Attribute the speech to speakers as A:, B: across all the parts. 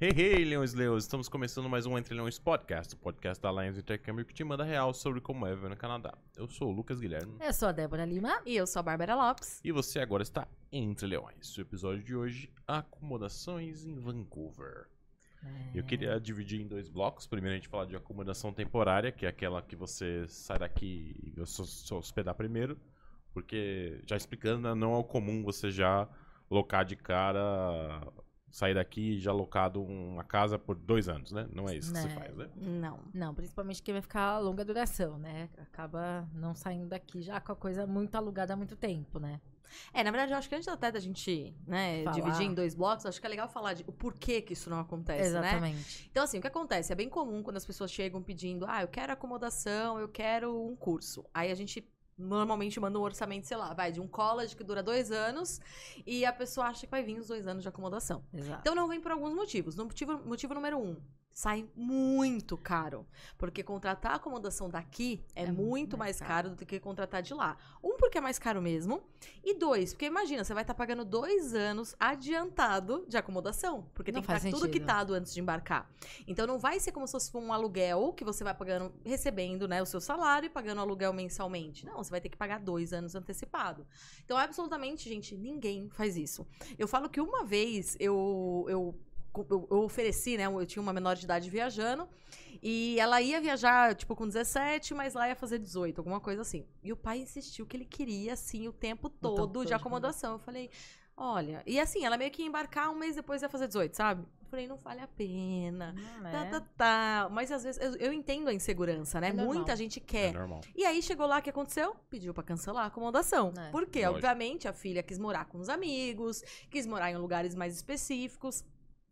A: Hey, hey, Leões Leões! Estamos começando mais um Entre Leões Podcast, o podcast da Lions Intercâmbio que te manda real sobre como é viver no Canadá. Eu sou o Lucas Guilherme
B: Eu sou a Débora Lima.
C: E eu sou a Bárbara Lopes.
A: e você agora está Entre Leões. O episódio de hoje, acomodações em Vancouver. Eu queria dividir em dois blocos. Primeiro a gente falar de acomodação temporária, que é aquela que você sai daqui e se hospedar primeiro. Porque, já explicando, né, não é o comum você já locar de cara, sair daqui e já locado uma casa por dois anos, né? Não é isso que você
B: Né.
A: faz, né?
C: Não.
B: Não, principalmente que vai ficar a longa duração, né? Acaba não saindo daqui já com a coisa muito alugada há muito tempo, né?
C: É, na verdade, eu acho que antes até da gente né,
B: Falar.
C: dividir em dois blocos, acho que é legal falar de o porquê que isso não acontece, né?
B: Exatamente.
C: Então, assim, o que acontece? É bem comum quando as pessoas chegam pedindo, ah, eu quero acomodação, eu quero um curso. Aí a gente normalmente manda um orçamento, sei lá, vai de um college que dura dois anos e a pessoa acha que vai vir os dois anos de acomodação.
B: Exato.
C: Então não vem por alguns motivos. No motivo, motivo número um, sai muito caro. Porque contratar a acomodação daqui é,
B: É
C: muito
B: mais
C: mais caro do que contratar de lá. Um, porque é mais caro mesmo. E dois, porque imagina, você vai estar pagando dois anos adiantado de acomodação. Porque
B: Não
C: tem que estar tudo quitado antes de embarcar. Então não vai ser como se fosse um aluguel que você vai pagando, recebendo né, o seu salário e pagando o aluguel mensalmente. Não, você vai ter que pagar dois anos antecipado. Então, absolutamente, gente, ninguém faz isso. Eu falo que uma vez eu, eu, eu, eu ofereci, né? Eu tinha uma menor de idade viajando. E ela ia viajar, tipo, com 17, mas lá ia fazer 18, alguma coisa assim. E o pai insistiu que ele queria, assim, o tempo todo
B: todo
C: de acomodação. Eu falei, olha. E assim, ela meio que ia embarcar um mês depois ia fazer 18, sabe? Eu falei, não vale a pena.
B: Não
C: Tá,
B: é.
C: tá, tá. Mas às vezes eu, eu entendo a insegurança, né?
B: É.
C: Muita gente
A: É
C: quer.
A: normal.
C: E aí chegou lá, o que aconteceu? Pediu pra cancelar a acomodação.
B: É.
C: Por quê?
A: Lógico.
C: Obviamente, a filha quis morar com os amigos, quis morar em lugares mais específicos.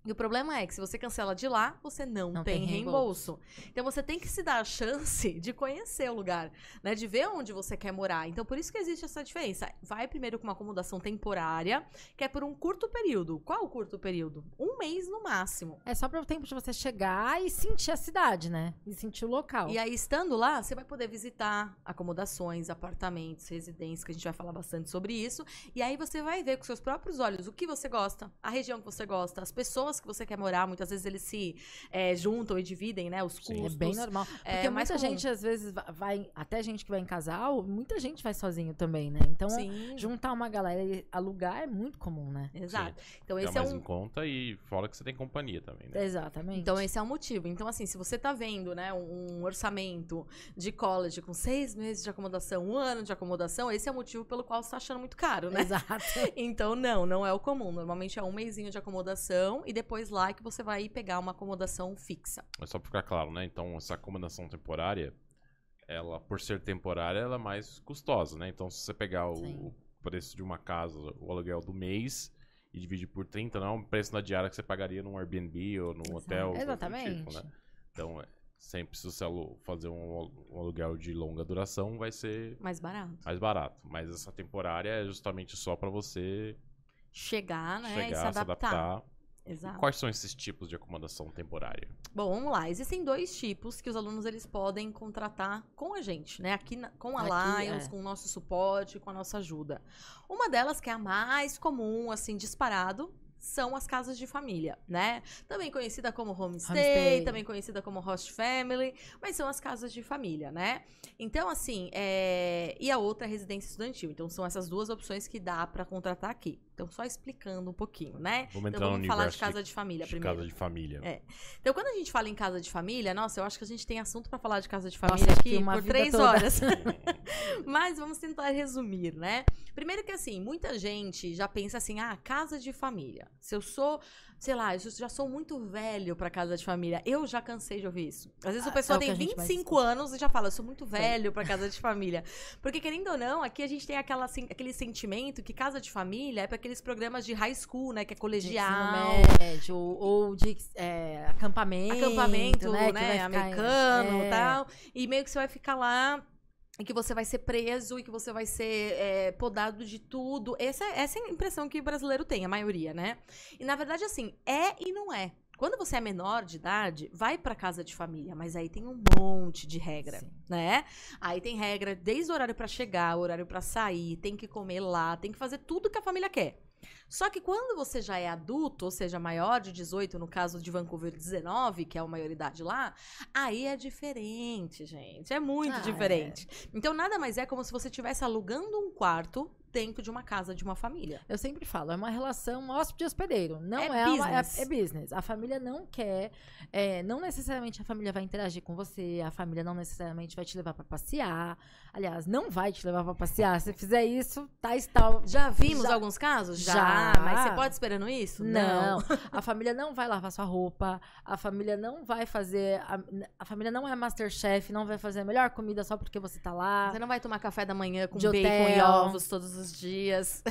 C: E o problema é que se você cancela de lá, você não,
B: Não
C: tem,
B: tem
C: reembolso. Então você tem que se dar a chance de conhecer o lugar, né? De ver onde você quer morar. Então por isso que existe essa diferença. Vai primeiro com uma acomodação temporária, que é por um curto período. Qual o curto período? Um mês no máximo.
B: É só para o tempo de você chegar e sentir a cidade, né? E sentir o local.
C: E aí, estando lá, você vai poder visitar acomodações, apartamentos, residências, que a gente vai falar bastante sobre isso. E aí você vai ver com seus próprios olhos o que você gosta, a região que você gosta, as pessoas que você quer morar. Muitas vezes eles se é, juntam e dividem, né? Os
A: Sim.
B: É
C: custos.
B: bem normal. Porque
C: É
B: muita
C: comum.
B: gente, às vezes, va- vai. Até gente que vai em casal, muita gente vai sozinho também, né? Então,
C: Sim,
B: juntar uma galera e alugar é muito comum, né?
C: exato. Então
A: Dá
C: esse é
A: mais
C: um
A: em conta e fora que você tem companhia também, né?
B: Exatamente.
C: Então, esse é o motivo. Então, assim, se você tá vendo, né, um orçamento de college com seis meses de acomodação, um ano de acomodação, esse é o motivo pelo qual você tá achando muito caro, né?
B: Exato.
C: Então, não, não é o comum. Normalmente é um mêsinho de acomodação e depois lá é que você vai pegar uma acomodação fixa.
A: Mas só pra ficar claro, né? Então, essa acomodação temporária, ela, por ser temporária, ela é mais custosa, né? Então, se você pegar o
B: Sim.
A: preço de uma casa, o aluguel do mês, e dividir por 30, não é o preço da diária que você pagaria num Airbnb ou num
B: Exato.
A: hotel.
B: Exatamente.
A: tipo, né? Então, é, sempre se você fazer um, um aluguel de longa duração, vai ser
C: Mais barato.
A: mais barato. Mas essa temporária é justamente só pra você
C: Chegar, né? e
A: chegar,
C: se adaptar.
A: E
C: Exato.
A: quais são esses tipos de acomodação temporária?
C: Bom, vamos lá. Existem dois tipos que os alunos eles podem contratar com a gente, né? Aqui na- com a
B: Aqui,
C: Lions,
B: é.
C: com o nosso suporte, com a nossa ajuda. Uma delas, que é a mais comum, assim, disparado, são as casas de família, né? Também conhecida como homestay,
B: Homestay.
C: também conhecida como host family, mas são as casas de família, né? Então, assim, é... e a outra é residência estudantil. Então, são essas duas opções que dá pra contratar aqui. Então, só explicando um pouquinho, né?
A: Vamos entrar
C: então,
A: no
C: vamos falar
A: universo
C: de casa de, família
A: de
C: primeiro.
A: casa de família.
C: É. Então, quando a gente fala em casa de família, nossa, eu acho que a gente tem assunto pra falar de casa de
B: Nossa,
C: família
B: que
C: aqui
B: uma
C: por três
B: toda.
C: horas. Mas vamos tentar resumir, né? Primeiro que assim, muita gente já pensa assim, ah, casa de família. Se eu sou, sei lá, eu já sou muito velho pra casa de família. Eu já cansei de ouvir isso. Às vezes
B: Ah,
C: a pessoa
B: é o
C: tem
B: a gente mais
C: 25 anos e já fala, eu sou muito velho pra casa de família. Porque querendo ou não, aqui a gente tem aquela, assim, aquele sentimento que casa de família é pra aqueles programas de high school, né? Que é
B: De
C: colegial.
B: ensino médio, ou de é, acampamento.
C: acampamento,
B: né?
C: né, americano
B: é.
C: e tal. E meio que você vai ficar lá e que você vai ser preso e que você vai ser é, podado de tudo. Essa, essa é a impressão que o brasileiro tem, a maioria, né? E na verdade, assim, é e não é. Quando você é menor de idade, vai pra casa de família, mas aí tem um monte de regra,
B: Sim.
C: né? Aí tem regra desde o horário pra chegar, o horário pra sair, tem que comer lá, tem que fazer tudo que a família quer. Só que quando você já é adulto, ou seja, maior de 18, no caso de Vancouver 19, que é a maioridade lá, aí é diferente, gente. É muito
B: Ah,
C: diferente. Então nada mais é como se você estivesse alugando um quarto dentro de uma casa de uma família.
B: Eu sempre falo, é uma relação hóspede hospedeiro. Não
C: É
B: é, uma- é,
C: business.
B: é business. A família não quer, é, não necessariamente a família vai interagir com você, a família não necessariamente vai te levar pra passear. Aliás, não vai te levar pra passear. Se fizer isso, tá tal.
C: Já vimos
B: Já-
C: alguns casos?
B: Já.
C: Mas você pode esperando isso?
B: Não, a família não vai lavar sua roupa, a família não vai fazer, a, a família não é Masterchef, não vai fazer a melhor comida só porque você tá lá.
C: Você não vai tomar café da manhã com
B: De
C: bacon e
B: hotel.
C: ovos todos os dias.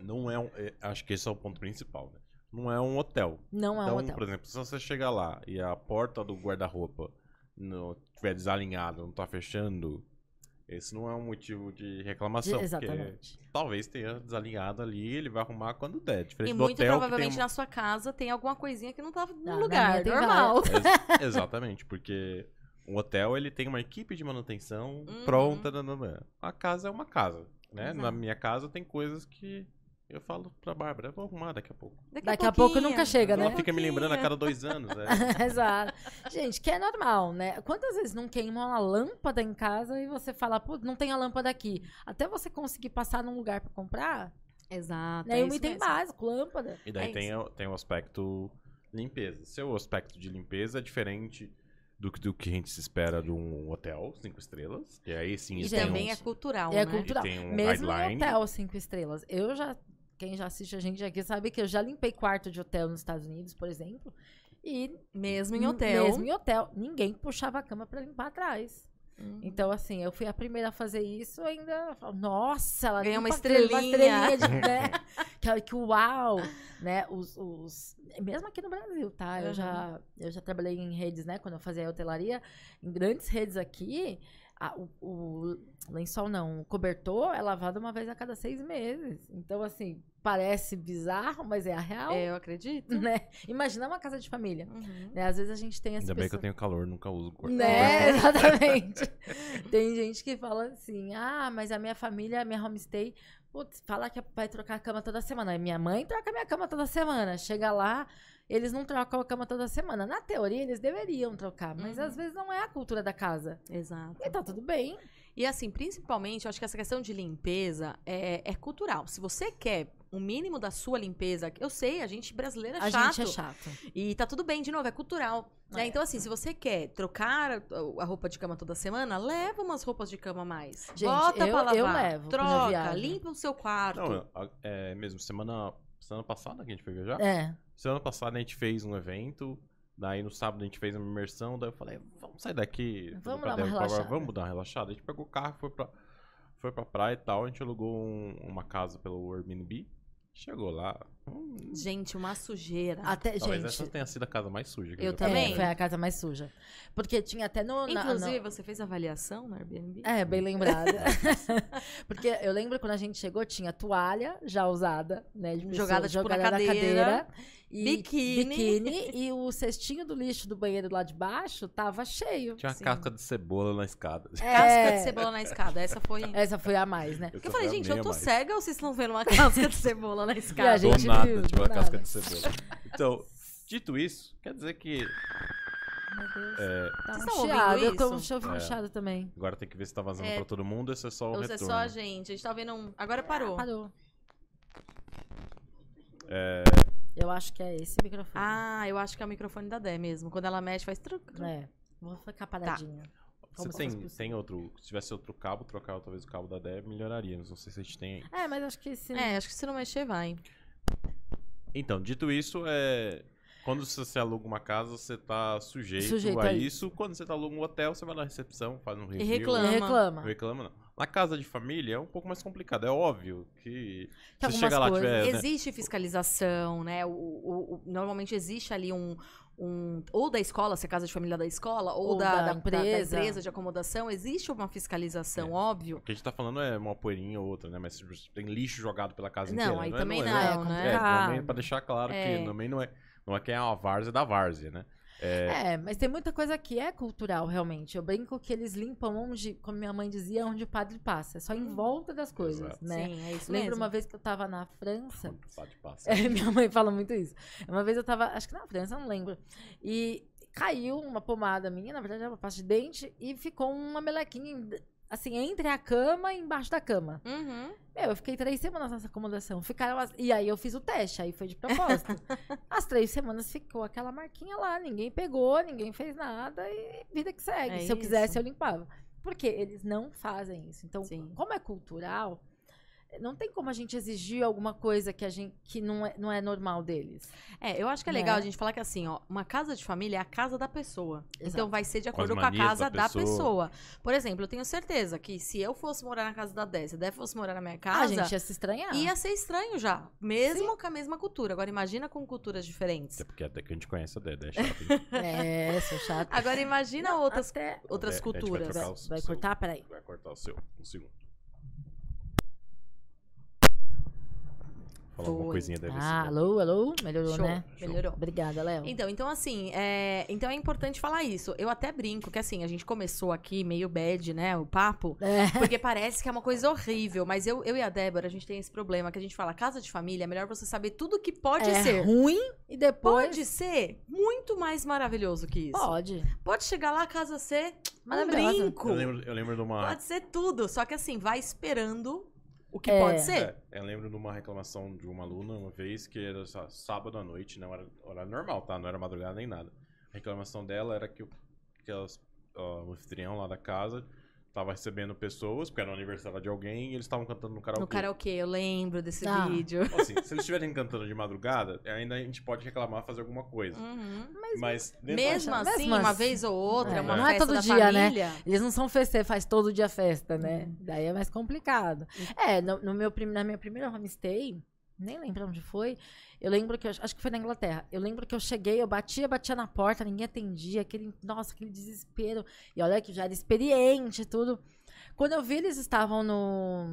A: Não é um. é, acho que esse é o ponto principal, né? Não é um hotel.
B: Não é
A: então,
B: um hotel.
A: por exemplo, se você chegar lá e a porta do guarda-roupa não estiver desalinhada, não tá fechando, esse não é um motivo de reclamação. porque
B: Exatamente.
A: talvez tenha desalinhado ali, ele vai arrumar quando der. Diferente
C: E
A: do
C: muito
A: hotel
C: provavelmente
A: tem
C: na sua casa tem alguma coisinha que não tá no
B: na
C: lugar, normal.
A: Ex- exatamente, porque o hotel ele tem uma equipe de manutenção
C: Uhum.
A: pronta. nananã. A casa é uma casa, né?
C: Exato.
A: Na minha casa tem coisas que eu falo pra Bárbara, eu vou arrumar daqui a pouco.
B: Daqui a pouco nunca chega, né?
A: Ela fica me lembrando a cada dois anos, né?
B: Exato. Gente, que é normal, né? Quantas vezes não queima uma lâmpada em casa e você fala, pô, não tem a lâmpada aqui. Até você conseguir passar num lugar pra comprar,
C: Exato.
B: né?
C: é
B: um item
C: mesmo.
B: básico, lâmpada.
A: E daí
C: É
A: tem, o, tem o aspecto limpeza. Seu aspecto de limpeza é diferente do, que- do que a gente se espera de um hotel cinco estrelas. Que aí sim
C: E também
A: uns-
C: é cultural,
B: É
C: né?
B: cultural.
A: tem um
B: Mesmo
A: guideline.
B: em hotel cinco estrelas. Eu já, quem já assiste a gente aqui sabe que eu já limpei quarto de hotel nos Estados Unidos, por exemplo. E
C: Mesmo em hotel.
B: Mesmo em hotel, ninguém puxava a cama pra limpar atrás.
C: Hum.
B: Então, assim, eu fui a primeira a fazer isso ainda. falo, Nossa, ela
C: Ganhou uma
B: limpa aquilo,
C: estrelinha."
B: estrelinha de, né? que, que uau! Né? Os, os- mesmo aqui no Brasil, tá? Eu,
C: Uhum.
B: já, eu já trabalhei em redes, né? Quando eu fazia hotelaria, em grandes redes aqui, a- o, o lençol não, o cobertor é lavado uma vez a cada seis meses. Então, assim, parece bizarro, mas é a real.
C: É, eu acredito.
B: Né? Imagina uma casa de família.
C: Uhum.
B: Né? Às vezes a gente tem essa
A: Ainda bem que eu tenho calor, nunca uso guarda-
B: né, exatamente. Tem gente que fala assim: ah, mas a minha família, a minha homestay, putz, fala que vai trocar a cama toda semana. Aí minha mãe troca a minha cama toda semana. Chega lá, eles não trocam a cama toda semana. Na teoria, eles deveriam trocar, mas
C: Uhum.
B: às vezes não é a cultura da casa.
C: Exato.
B: E tá tudo bem.
C: E assim, principalmente, eu acho que essa questão de limpeza é, é cultural. Se você quer o mínimo da sua limpeza, eu sei, a gente brasileira é
B: a
C: chato.
B: gente é chato.
C: E tá tudo bem, de novo, é cultural. né?
B: É.
C: Então, assim, se você quer trocar a, a roupa de cama toda semana, leva umas roupas de cama a mais.
B: Gente,
C: Bota
B: eu-
C: pra lavar.
B: eu levo
C: Troca, limpa o seu quarto.
A: Não, a- é mesmo, semana, semana passada que a gente foi viajar?
B: É.
A: Semana passada a gente fez um evento, daí no sábado a gente fez uma imersão, daí eu falei, vamos sair daqui.
B: Vamos dar uma relaxada.
A: Vamos dar uma relaxada. A gente pegou o carro, foi pra, foi pra praia e tal, a gente alugou um- uma casa pelo Airbnb, chegou lá. hum,
C: Gente, uma sujeira.
B: Até,
A: talvez
B: gente.
A: essa tenha sido a casa mais suja que
C: Eu
A: já
C: também.
B: É, foi a casa mais suja. Porque tinha até no. na-
C: Inclusive,
B: no-
C: você fez avaliação no Airbnb?
B: É, bem lembrada. Porque eu lembro quando a gente chegou, tinha toalha já usada, né? De pessoa
C: Jogada, tipo, na
B: jogada
C: cadeira.
B: E
C: Biquíni.
B: biquíni, e o cestinho do lixo do banheiro lá de baixo tava cheio.
A: Tinha uma
C: Sim.
A: casca de cebola na escada.
C: Casca
B: É,
C: de cebola na escada. Essa foi.
B: Essa foi a mais, né?
C: Porque eu falei, gente, eu tô
A: mais.
C: cega ou vocês estão vendo uma casca de cebola na
B: E a
C: escada?
A: Do
B: gente
A: nada,
B: viu,
A: tipo
B: do
A: uma casca
B: nada.
A: de cebola. Então, dito isso, quer dizer que
B: Meu Deus.
A: é,
B: Tá
C: Vocês estão ouvindo
B: chiado. Eu tô um
C: isso?
B: um
A: É.
B: chiado também.
A: agora tem que ver se tá vazando
C: É.
A: pra todo mundo, esse é só o
C: Ou se é
A: retorno.
C: só a gente? A gente tá vendo um. Agora parou.
B: Parou.
A: É,
B: Eu acho que é esse microfone.
C: Ah, eu acho que é o microfone da Dé mesmo. Quando ela mexe, faz truc. truc.
B: É. Vou ficar paradinha.
A: você
B: Como se
A: tem, tem outro. Se tivesse outro cabo, trocar talvez o cabo da Deb, melhoraria. Não sei se a gente tem aí.
B: É, mas acho que se.
C: É, acho que se não mexer, vai.
A: Então, dito isso, é. Quando você aluga uma casa, você tá sujeito,
B: Sujeito
A: a
B: a
A: isso. Quando você tá aluga um hotel, você vai na recepção, faz um review.
C: reclama.
B: Não reclama.
A: Não reclama, não. Na casa de família é um pouco mais complicado. É óbvio que.
B: Que
A: se chega lá
B: algumas
A: tiver. né,
C: Existe fiscalização, né? O, o- o- normalmente existe ali um, um- Ou da escola, se é casa de família da escola, ou,
B: Ou
C: da,
B: da
C: da- da- da
B: empresa.
C: empresa de acomodação, existe uma fiscalização,
A: É.
C: óbvio.
A: O que a gente tá falando é uma poeirinha ou outra, né? Mas tipo, tem lixo jogado pela casa
C: Não,
A: inteira.
C: aí
A: é-
C: também
A: é-
C: não,
B: é
C: né?
A: É, também pra deixar claro
C: É.
A: que também não é, não é quem é uma várzea da várzea, né?
B: É, mas tem muita coisa que é cultural, realmente. Eu brinco que eles limpam onde, como minha mãe dizia, onde o padre passa. É só em
C: Hum.
B: volta das coisas,
A: Exato.
B: né?
C: Sim, é isso
B: Lembro
C: mesmo.
B: uma vez que eu tava na França.
A: Pode passar.
B: É, minha mãe fala muito isso. Uma vez eu tava, acho que na França, não lembro. E caiu uma pomada minha, na verdade era uma pasta de dente, e ficou uma melequinha, em- assim, entre a cama e embaixo da cama.
C: Uhum.
B: Meu, eu fiquei três semanas nessa acomodação. Ficaram as- E aí eu fiz o teste, aí foi de propósito. As três semanas ficou aquela marquinha lá, ninguém pegou, ninguém fez nada e vida que segue.
C: É
B: Se eu
C: isso.
B: quisesse, eu limpava. Porque eles não fazem isso. Então,
C: Sim.
B: como é cultural, não tem como a gente exigir alguma coisa que, a gente, que não, é, não é normal deles.
C: É, eu acho que é
B: Né?
C: legal a gente falar que assim, ó, uma casa de família é a casa da pessoa. Então
B: Exato.
C: vai ser de
A: Com
C: acordo com a
A: manias
C: casa
A: da
C: da
A: pessoa.
C: pessoa. Por exemplo, eu tenho certeza que se eu fosse morar na casa da Dé, se a Dé fosse morar na minha
B: a
C: casa,
B: gente ia se estranhar.
C: ia ser estranho já. Mesmo com a mesma cultura. Agora imagina com culturas diferentes.
A: Até porque até que a gente conhece a Dedé, é chato. hein?
B: É, sou chata.
C: Agora imagina
B: Não,
C: outras,
B: até-
C: outras
A: É, a
C: culturas.
B: Vai, vai cortar? Peraí.
A: Vai cortar o seu. Um segundo. Falar uma
C: Foi.
A: coisinha deve
B: Ah, alô, alô? Melhorou,
C: Show,
B: né?
C: melhorou.
B: Obrigada, Léo.
C: Então, então assim, é, então é importante falar isso. Eu até brinco que assim, a gente começou aqui meio bad, né, o papo,
B: É.
C: porque parece que é uma coisa horrível, mas eu, eu e a Débora, a gente tem esse problema que a gente fala, casa de família, é melhor você saber tudo que pode
B: é
C: ser.
B: ruim e depois...
C: Pode ser muito mais maravilhoso que isso.
B: Pode.
C: Pode chegar lá, a casa ser um
B: Maravilhosa.
C: brinco.
A: Eu lembro, eu lembro de uma.
C: Pode ser tudo. Só que assim, vai esperando o que
B: É.
C: pode ser.
A: É, eu lembro de uma reclamação de uma aluna uma vez que era só sábado à noite, não era horário normal, tá? Não era madrugada nem nada. A reclamação dela era que, o, que elas, ó, o anfitrião lá da casa tava recebendo pessoas, porque era o aniversário de alguém, e eles estavam cantando no karaokê.
C: No karaokê, eu lembro desse
B: Ah.
C: vídeo.
A: Então, assim, se eles estiverem cantando de madrugada, ainda a gente pode reclamar, fazer alguma coisa.
C: Uhum.
A: Mas, dentro
C: Mesmo
A: da-
C: assim,
B: Mesmo
C: uma
B: assim.
C: vez ou outra,
B: É,
C: uma
B: não é
C: festa
B: todo
C: da
B: dia, né?
C: família.
B: Eles não são festeiro, faz todo dia festa, né?
C: Uhum.
B: Daí é mais complicado. É, no, no meu, na minha primeira homestay, nem lembro onde foi, eu lembro que, eu, acho que foi na Inglaterra, eu lembro que eu cheguei, eu batia, batia na porta, ninguém atendia, aquele, nossa, aquele desespero. E olha que já era experiente e tudo. Quando eu vi, eles estavam no,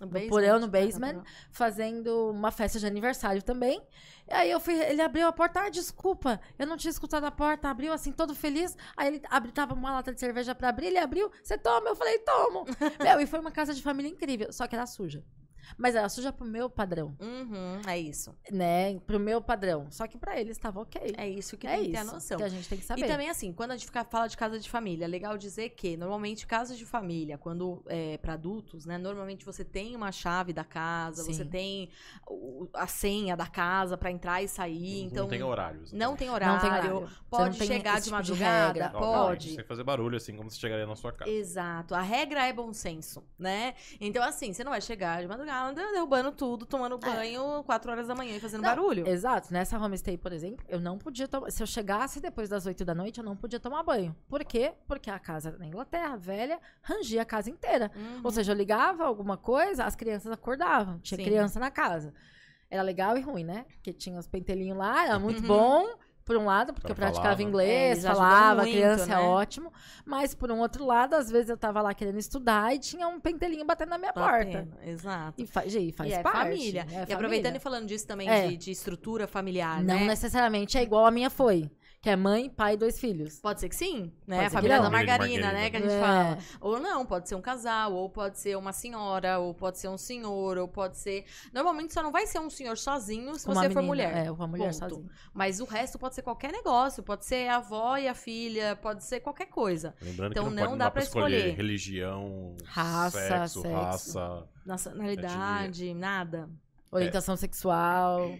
C: No
B: porão, no
C: né,
B: basement. fazendo uma festa de aniversário também. E aí eu fui, ele abriu a porta, ah, desculpa, eu não tinha escutado a porta, abriu assim, todo feliz. Aí ele abriu, tava uma lata de cerveja pra abrir, ele abriu, você toma? Eu falei, tomo. Meu, e foi uma casa de família incrível, só que era suja. Mas era suja pro meu padrão,
C: Uhum, é isso.
B: né? Pro meu padrão. Só que pra eles estava ok.
C: É isso que
B: É
C: tem que
B: isso
C: ter a noção.
B: que a gente tem que saber.
C: E também, assim, quando a gente fica, fala de casa de família, é legal dizer que, normalmente, casas de família, quando é para adultos, né? Normalmente você tem uma chave da casa, você
B: Sim.
C: tem o- a senha da casa pra entrar e sair.
A: não
C: então,
A: tem horários.
C: não tem horário.
B: Não tem horário. Você
C: Pode
B: não tem
C: chegar de
B: tipo de
C: madrugada.
A: Obviamente,
C: pode.
A: Sem fazer barulho, assim como você chegaria na sua casa.
C: Exato. A regra é bom senso, né? Então, assim, você não vai chegar de madrugada derrubando tudo, tomando banho 4 horas da manhã e fazendo
B: Não,
C: barulho.
B: Exato. Nessa homestay, por exemplo, eu não podia tomar. Se eu chegasse depois das 8 da noite, eu não podia tomar banho. Por quê? Porque a casa na Inglaterra, velha, rangia a casa inteira.
C: Uhum.
B: Ou seja, eu ligava alguma coisa, as crianças acordavam. Tinha
C: Sim.
B: criança na casa. Era legal e ruim, né? Porque tinha os pentelinhos lá, era muito
C: Uhum.
B: bom. Por um lado, porque eu praticava
A: falava.
C: É,
B: inglês,
C: ajudam
B: falava,
C: muito,
B: criança
C: né?
B: é ótimo. Mas, por um outro lado, às vezes eu tava lá querendo estudar e tinha um pentelinho batendo na minha porta.
C: Batendo, Exato.
B: E, fa e faz
C: e é
B: parte.
C: família.
B: é
C: e
B: família.
C: aproveitando e falando disso também,
B: É.
C: de, de estrutura familiar,
B: Não
C: né?
B: necessariamente é igual a minha foi. Que é mãe, pai e dois filhos.
C: Pode ser que sim, né?
B: Pode
C: A família da
A: de
C: margarina, né?
A: margarina.
C: Que a gente
B: É.
C: fala. Ou não, pode ser um casal, ou pode ser uma senhora, ou pode ser um senhor, ou pode ser. Normalmente só não vai ser um senhor sozinho se
B: Uma
C: você for
B: menina,
C: mulher.
B: É, uma mulher
C: Ponto.
B: sozinha.
C: Mas o resto pode ser qualquer negócio. Pode ser a avó e a filha, pode ser qualquer coisa.
A: Lembrando
C: Então
A: que não,
C: não
A: pode, não
C: dá
A: dá escolher,
C: escolher.
A: religião,
B: Raça,
A: sexo,
B: sexo.
A: raça.
C: Nacionalidade, nada.
B: Orientação sexual.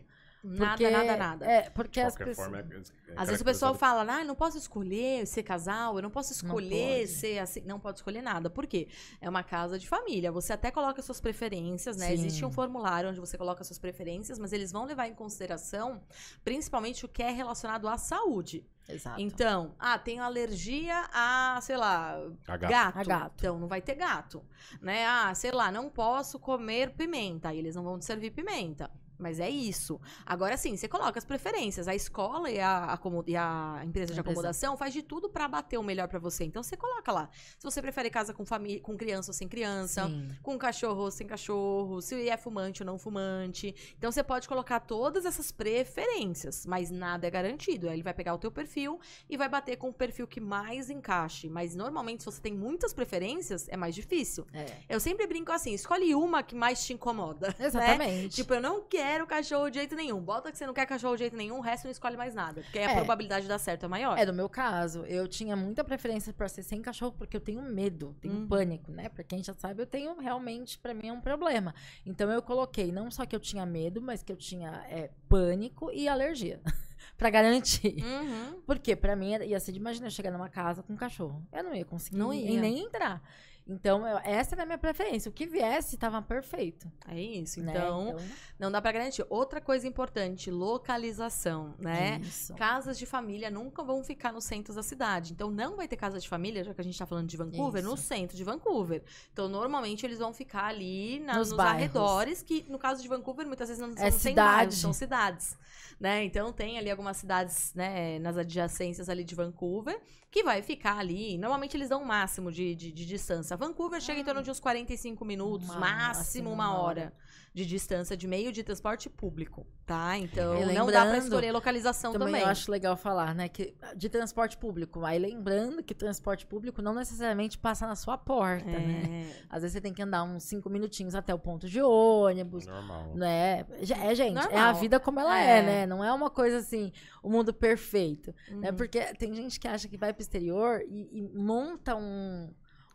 C: Nada,
B: Porque-
C: nada, nada.
B: É, porque
A: De
B: as
A: qualquer
B: pessoas...
A: forma, é, é
C: Às vezes o pessoal fala, ah, eu não posso escolher ser casal, eu não posso escolher
B: pode.
C: ser assim. Não pode escolher nada. Por quê? É uma casa de família. Você até coloca suas preferências, né?
B: Sim.
C: Existe um formulário onde você coloca suas preferências, mas eles vão levar em consideração principalmente o que é relacionado à saúde.
B: Exato.
C: Então, ah, tenho alergia a, sei lá,
A: A gato.
C: gato.
B: A gato.
C: Então não vai ter gato, né? Ah, sei lá, não posso comer pimenta. Aí eles não vão te servir pimenta. Mas é isso. Agora sim, você coloca as preferências. A escola e a, acomo- e a empresa de
B: A
C: acomodação faz de tudo pra bater o melhor pra você. Então você coloca lá. Se você prefere casa com família, com criança ou sem criança,
B: Sim.
C: com cachorro ou sem cachorro, se é fumante ou não fumante. Então você pode colocar todas essas preferências, mas nada é garantido. Aí ele vai pegar o teu perfil e vai bater com o perfil que mais encaixe. Mas normalmente, se você tem muitas preferências, é mais difícil.
B: É.
C: Eu sempre brinco assim: escolhe uma que mais te incomoda. né?
B: Exatamente.
C: Tipo, eu não quero cachorro de jeito nenhum. Bota que você não quer cachorro de jeito nenhum, o resto não escolhe mais nada. Porque aí a
B: É.
C: probabilidade de dar certo é maior.
B: É, no meu caso, eu tinha muita preferência pra ser sem cachorro, porque eu tenho medo, tenho
C: Uhum.
B: pânico, né? Pra quem já sabe, eu tenho realmente, pra mim, é um problema. Então eu coloquei não só que eu tinha medo, mas que eu tinha é, pânico e alergia. pra garantir.
C: Uhum.
B: Porque pra mim ia ser de imagina eu chegar numa casa com um cachorro. Eu não ia conseguir
C: Não ia.
B: nem entrar. Então, eu- essa era a minha preferência. O que viesse tava perfeito.
C: É isso.
B: né?
C: Então, não dá pra garantir. Outra coisa importante, localização, né?
B: Isso.
C: Casas de família nunca vão ficar nos centros da cidade. Então, não vai ter casa de família, já que a gente tá falando de Vancouver, no
B: Isso.
C: centro de Vancouver. Então, normalmente, eles vão ficar ali na-
B: Nos
C: nos, arredores, que no caso de Vancouver, muitas vezes não são
B: É cidade.
C: bairros, são cidades. Né? Então, tem ali algumas cidades né, nas adjacências ali de Vancouver, que vai ficar ali. Normalmente, eles dão um máximo de, de, de distância. Vancouver chega em torno de uns 45 minutos,
B: Máximo,
C: máximo uma
B: uma
C: hora de distância de meio de transporte público, tá? Então,
B: E
C: não dá pra
B: lembrando,
C: escolher localização
B: Também,
C: também.
B: eu acho legal falar, né? Que de transporte público. Aí lembrando que transporte público não necessariamente passa na sua porta, né?
C: É.
B: Às vezes você tem que andar uns cinco minutinhos até o ponto de ônibus.
A: Normal.
B: Né? Já- É, gente, é a
C: Normal.
B: vida como ela é.
C: É.
B: né? Não é uma coisa assim, o mundo perfeito. Né? Porque tem gente que acha que vai pro exterior e, e monta um,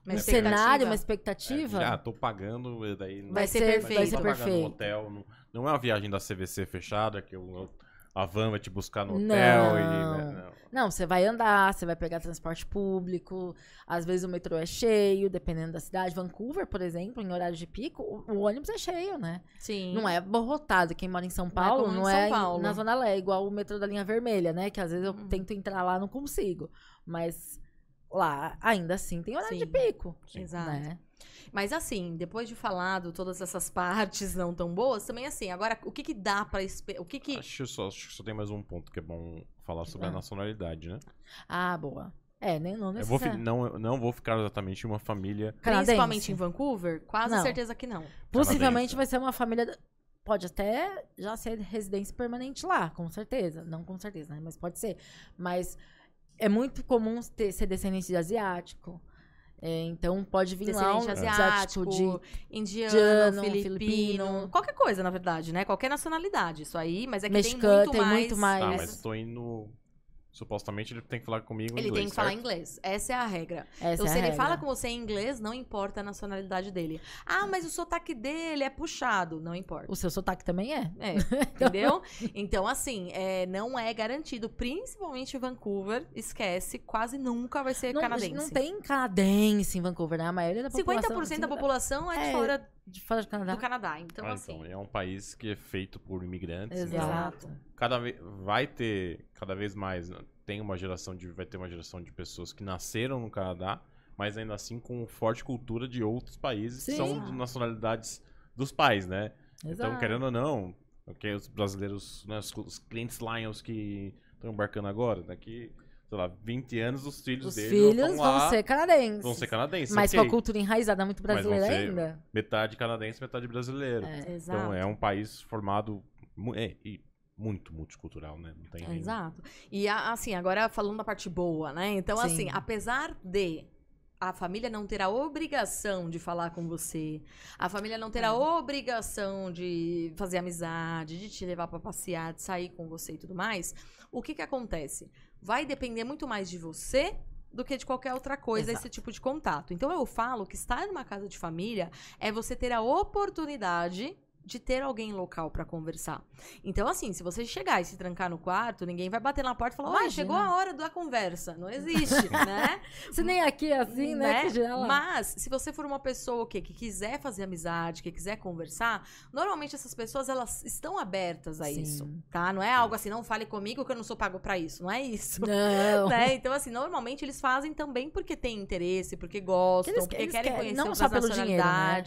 B: um
C: expectativa.
B: cenário, uma
A: É,
B: expectativa.
A: já tô pagando, daí não-
C: Vai ser
B: ser,
C: perfeito.
B: Vai ser
A: tô pagando um
B: perfeito.
A: hotel, não, não é uma viagem da CVC fechada, que eu- a van vai te buscar no hotel
B: Não.
A: e. né, não.
B: Não, você vai andar, você vai pegar transporte público, às vezes o metrô é cheio, dependendo da cidade. Vancouver, por exemplo, em horário de pico, o, o ônibus é cheio, né?
C: Sim.
B: Não é abarrotado. Quem mora em São
C: Não é
B: Paulo
C: como em
B: não é,
C: Paulo.
B: na Zona Leste, igual o metrô da linha vermelha, né? Que às vezes eu
C: Uhum.
B: tento entrar lá, não consigo. Mas lá, ainda assim, tem horário de
C: Sim.
B: pico.
A: Sim.
C: Exato.
B: Né?
C: Mas assim, depois de falado todas essas partes não tão boas, também assim, agora o que que dá pra esperar? O que que
A: Acho, só, acho que só tem mais um ponto que é bom falar sobre a
B: Ah.
A: nacionalidade, né?
B: Ah, boa. É, nem, não
A: Eu vou fi- não, eu não vou ficar exatamente em uma família.
C: principalmente em Vancouver, quase
B: Não.
C: certeza que não.
B: Possivelmente
A: canadense.
B: vai ser uma família. Pode até já ser residência permanente lá, com certeza. Não com certeza, né? Mas pode ser. Mas é muito comum ter, ser descendente de asiático. É, então pode vir lá um asiático de
C: indiano,
B: indiano,
C: filipino,
B: filipino.
C: qualquer coisa, na verdade, né? Qualquer nacionalidade, isso aí, mas é que
B: Mexicano,
C: tem muito
B: tem
C: mais...
B: muito mais.
A: Tá,
B: Mas-
A: mas tô indo. Supostamente ele tem que falar comigo em
C: Ele
A: inglês.
C: tem que falar
A: certo?
C: inglês. Essa é a regra.
B: essa
C: então,
B: é a
C: se ele
B: regra.
C: fala com você em inglês, não importa a nacionalidade dele. Ah, mas o sotaque dele é puxado. Não importa.
B: O seu sotaque também é.
C: É, entendeu? Então, assim, é, não é garantido. Principalmente em Vancouver, esquece, quase nunca vai ser
B: Não,
C: canadense.
B: não tem canadense em Vancouver, né? A maioria da população.
C: 50% da população é de
B: É,
C: fora
B: de fora do Canadá.
C: do Canadá. Então,
A: Ah,
C: assim.
A: então, é um país que é feito por imigrantes. então
B: Exato.
A: cada vez vai ter cada vez mais né, tem uma geração de vai ter uma geração de pessoas que nasceram no Canadá mas ainda assim com forte cultura de outros países que
B: Sim.
A: são de nacionalidades dos pais né então
B: Exato.
A: querendo ou não ok, os brasileiros né, os, os clientes Lions que estão embarcando agora daqui sei lá 20 anos os filhos
B: Os
A: deles
B: filhos
A: vão,
B: vão
A: lá,
B: ser canadenses.
A: vão ser canadenses
B: Mas
A: ok.
B: com a cultura enraizada muito
A: Mas vão
B: brasileira
A: ser-
B: ainda.
A: metade canadense metade brasileiro
B: É.
C: Exato.
A: então é um país formado é, e muito multicultural né não tem
C: Exato. E assim, agora falando da parte boa, né? Então,
B: Sim.
C: assim, apesar de a família não ter a obrigação de falar com você, a família não ter a obrigação de fazer amizade, de te levar pra passear, de sair com você e tudo mais, o que que acontece? Vai depender muito mais de você do que de qualquer outra coisa
B: Exato.
C: esse tipo de contato. Então eu falo que estar numa casa de família é você ter a oportunidade de ter alguém local pra conversar. Então, assim, se você chegar e se trancar no quarto, ninguém vai bater na porta e falar,
B: Imagina.
C: chegou a hora da conversa. Não existe, né?
B: Se nem aqui é assim, né? Que lá.
C: Mas, se você for uma pessoa o quê, que quiser fazer amizade, que quiser conversar, normalmente essas pessoas, elas estão abertas a
B: Sim.
C: isso, tá? Não é algo assim, não fale comigo que eu não sou pago pra isso. Não é isso.
B: Não.
C: Né? Então, assim, normalmente eles fazem também porque têm interesse, porque gostam,
B: Eles-
C: porque
B: eles
C: querem
B: querem,
C: conhecer
B: não
C: outras
B: só pelo dinheiro, né?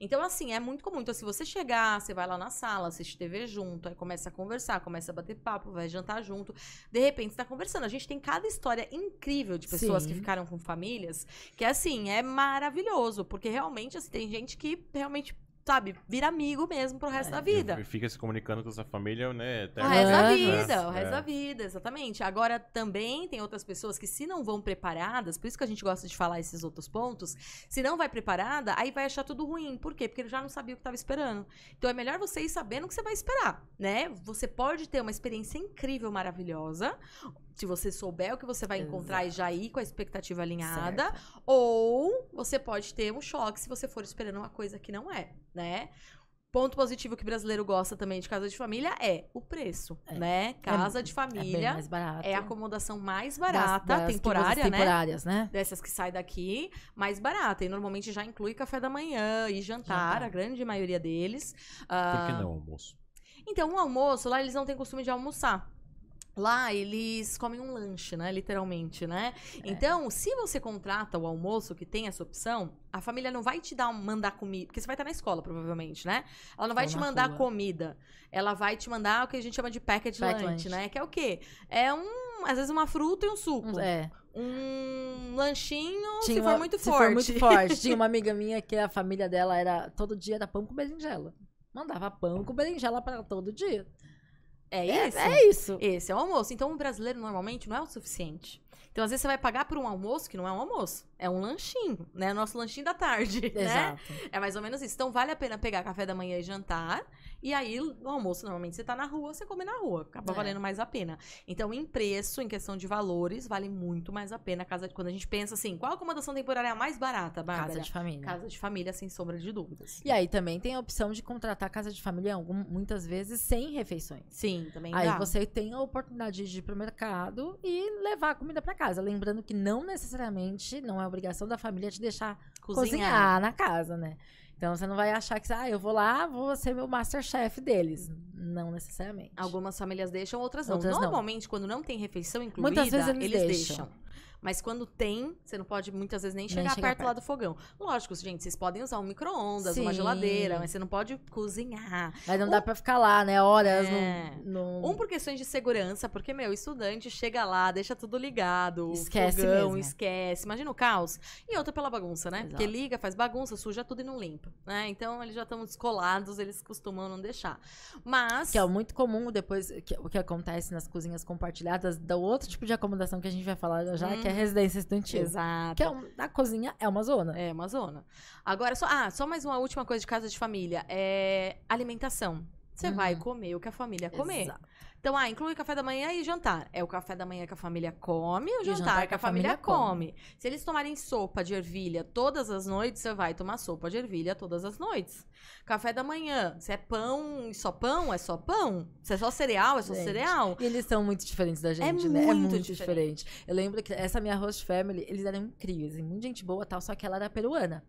C: Então, assim, é muito comum. Então, se você chegar chegar, você vai lá na sala, assiste TV junto, aí começa a conversar, começa a bater papo, vai jantar junto. De repente, você tá conversando. A gente tem cada história incrível de pessoas
B: Sim.
C: que ficaram com famílias, que assim, é maravilhoso, porque realmente, assim, tem gente que realmente, sabe, vira amigo mesmo pro resto da vida.
A: E Fica se comunicando com a sua família, né?
C: O resto da
B: Anos.
C: vida, o
A: É.
C: resto da vida, exatamente. Agora, também tem outras pessoas que, se não vão preparadas, por isso que a gente gosta de falar esses outros pontos, se não vai preparada, aí vai achar tudo ruim. Por quê? Porque ele já não sabia o que estava esperando. Então, é melhor você ir sabendo o que você vai esperar, né? Você pode ter uma experiência incrível, maravilhosa, se você souber o que você vai encontrar e já ir com a expectativa alinhada, ou você pode ter um choque se você for esperando uma coisa que não é, né? Ponto positivo que o brasileiro gosta também de casa de família é o preço,
B: É.
C: né? Casa de
B: É bem
C: família
B: mais barato.
C: é a acomodação mais
B: Das-
C: barata,
B: das que
C: temporária, né?
B: Temporárias, né?
C: Dessas que sai daqui, mais barata. E normalmente já inclui café da manhã e jantar,
B: Jantar.
C: a grande maioria deles.
A: Por
C: Ah,
A: que não, almoço?
C: Então, o almoço, lá eles não têm costume de almoçar. Lá eles comem um lanche, né? Literalmente, né?
B: É.
C: Então, se você contrata o almoço, que tem essa opção, a família não vai te dar mandar comida. Porque você vai estar na escola, provavelmente, né? Ela não vai
B: Ou
C: te mandar
B: rua.
C: comida. Ela vai te mandar o que a gente chama de package
B: Packed
C: lunch,
B: lunch.
C: né? Que é o quê? É um, às vezes, uma fruta e um suco.
B: Um- É.
C: Um lanchinho, se
B: Tinha
C: for
B: uma-
C: muito
B: se
C: forte.
B: for muito forte. Tinha uma amiga minha que a família dela era todo dia era pão com berinjela. Mandava pão com berinjela para ela todo dia.
C: É isso.
B: É isso.
C: Esse é o almoço. Então, o brasileiro normalmente não é o suficiente. Então, às vezes, você vai pagar por um almoço que não é um almoço. É um lanchinho, né? Nosso lanchinho da tarde, né?
B: Exato.
C: É mais ou menos isso. Então, vale a pena pegar café da manhã e jantar. E aí, no almoço, normalmente, você tá na rua, você come na rua. Acaba
B: É.
C: valendo mais a pena. Então, em preço, em questão de valores, vale muito mais a pena. a Casa de... Quando a gente pensa assim, qual acomodação temporária a mais barata, Bárbara?
B: Casa de família.
C: Casa de família, sem sombra de dúvidas.
B: E aí também tem a opção de contratar casa de família muitas vezes sem refeições.
C: Sim, também
B: Aí
C: dá.
B: você tem a oportunidade de ir pro mercado e levar a comida para casa. Lembrando que não necessariamente, não é obrigação da família te deixar cozinhar, na casa, né? Então você não vai achar que, ah, eu vou lá, vou ser meu masterchef deles. Não necessariamente.
C: Algumas famílias deixam, outras não.
B: Outras não.
C: Normalmente, quando não tem refeição incluída,
B: Muitas vezes
C: eles,
B: eles
C: deixam.
B: deixam.
C: Mas quando tem, você não pode muitas vezes nem
B: Nem
C: chegar
B: chegar
C: perto, lá do fogão. Lógico, gente, vocês podem usar um micro-ondas, uma geladeira, mas você não pode cozinhar.
B: Mas não dá pra ficar lá, né? Horas
C: É.
B: no, no-
C: Um por questões de segurança, porque, meu, estudante chega lá, deixa tudo ligado,
B: Esquece
C: fogão,
B: mesmo.
C: esquece. Imagina o caos. E outra pela bagunça, né?
B: Exato.
C: Porque liga, faz bagunça, suja tudo e não limpa, né? Então, eles já estão descolados, eles costumam não deixar. Mas...
B: Que é muito comum depois, que- o que acontece nas cozinhas compartilhadas, do outro tipo de acomodação que a gente vai falar já, que é
C: Uhum.
B: residência estudantil.
C: Exato.
B: Que é um, a cozinha é uma zona.
C: É uma zona. Agora, só, ah, só mais uma última coisa de casa de família. É alimentação. Você
B: Uhum.
C: vai comer o que a família comer.
B: Exato.
C: Então, ah, inclui café da manhã e jantar. É o café da manhã que a família come o
B: o
C: jantar, que a família, come. Se eles tomarem sopa de ervilha todas as noites, você vai tomar sopa de ervilha todas as noites. Café da manhã, se é pão e só pão, é só pão. Se é só cereal, é só
B: Gente,
C: cereal.
B: E eles são muito diferentes da gente,
C: É
B: né? é
C: muito
B: muito
C: diferente.
B: diferente. Eu lembro que essa minha host family, eles eram incríveis, assim, muita gente boa e tal, só que ela era peruana.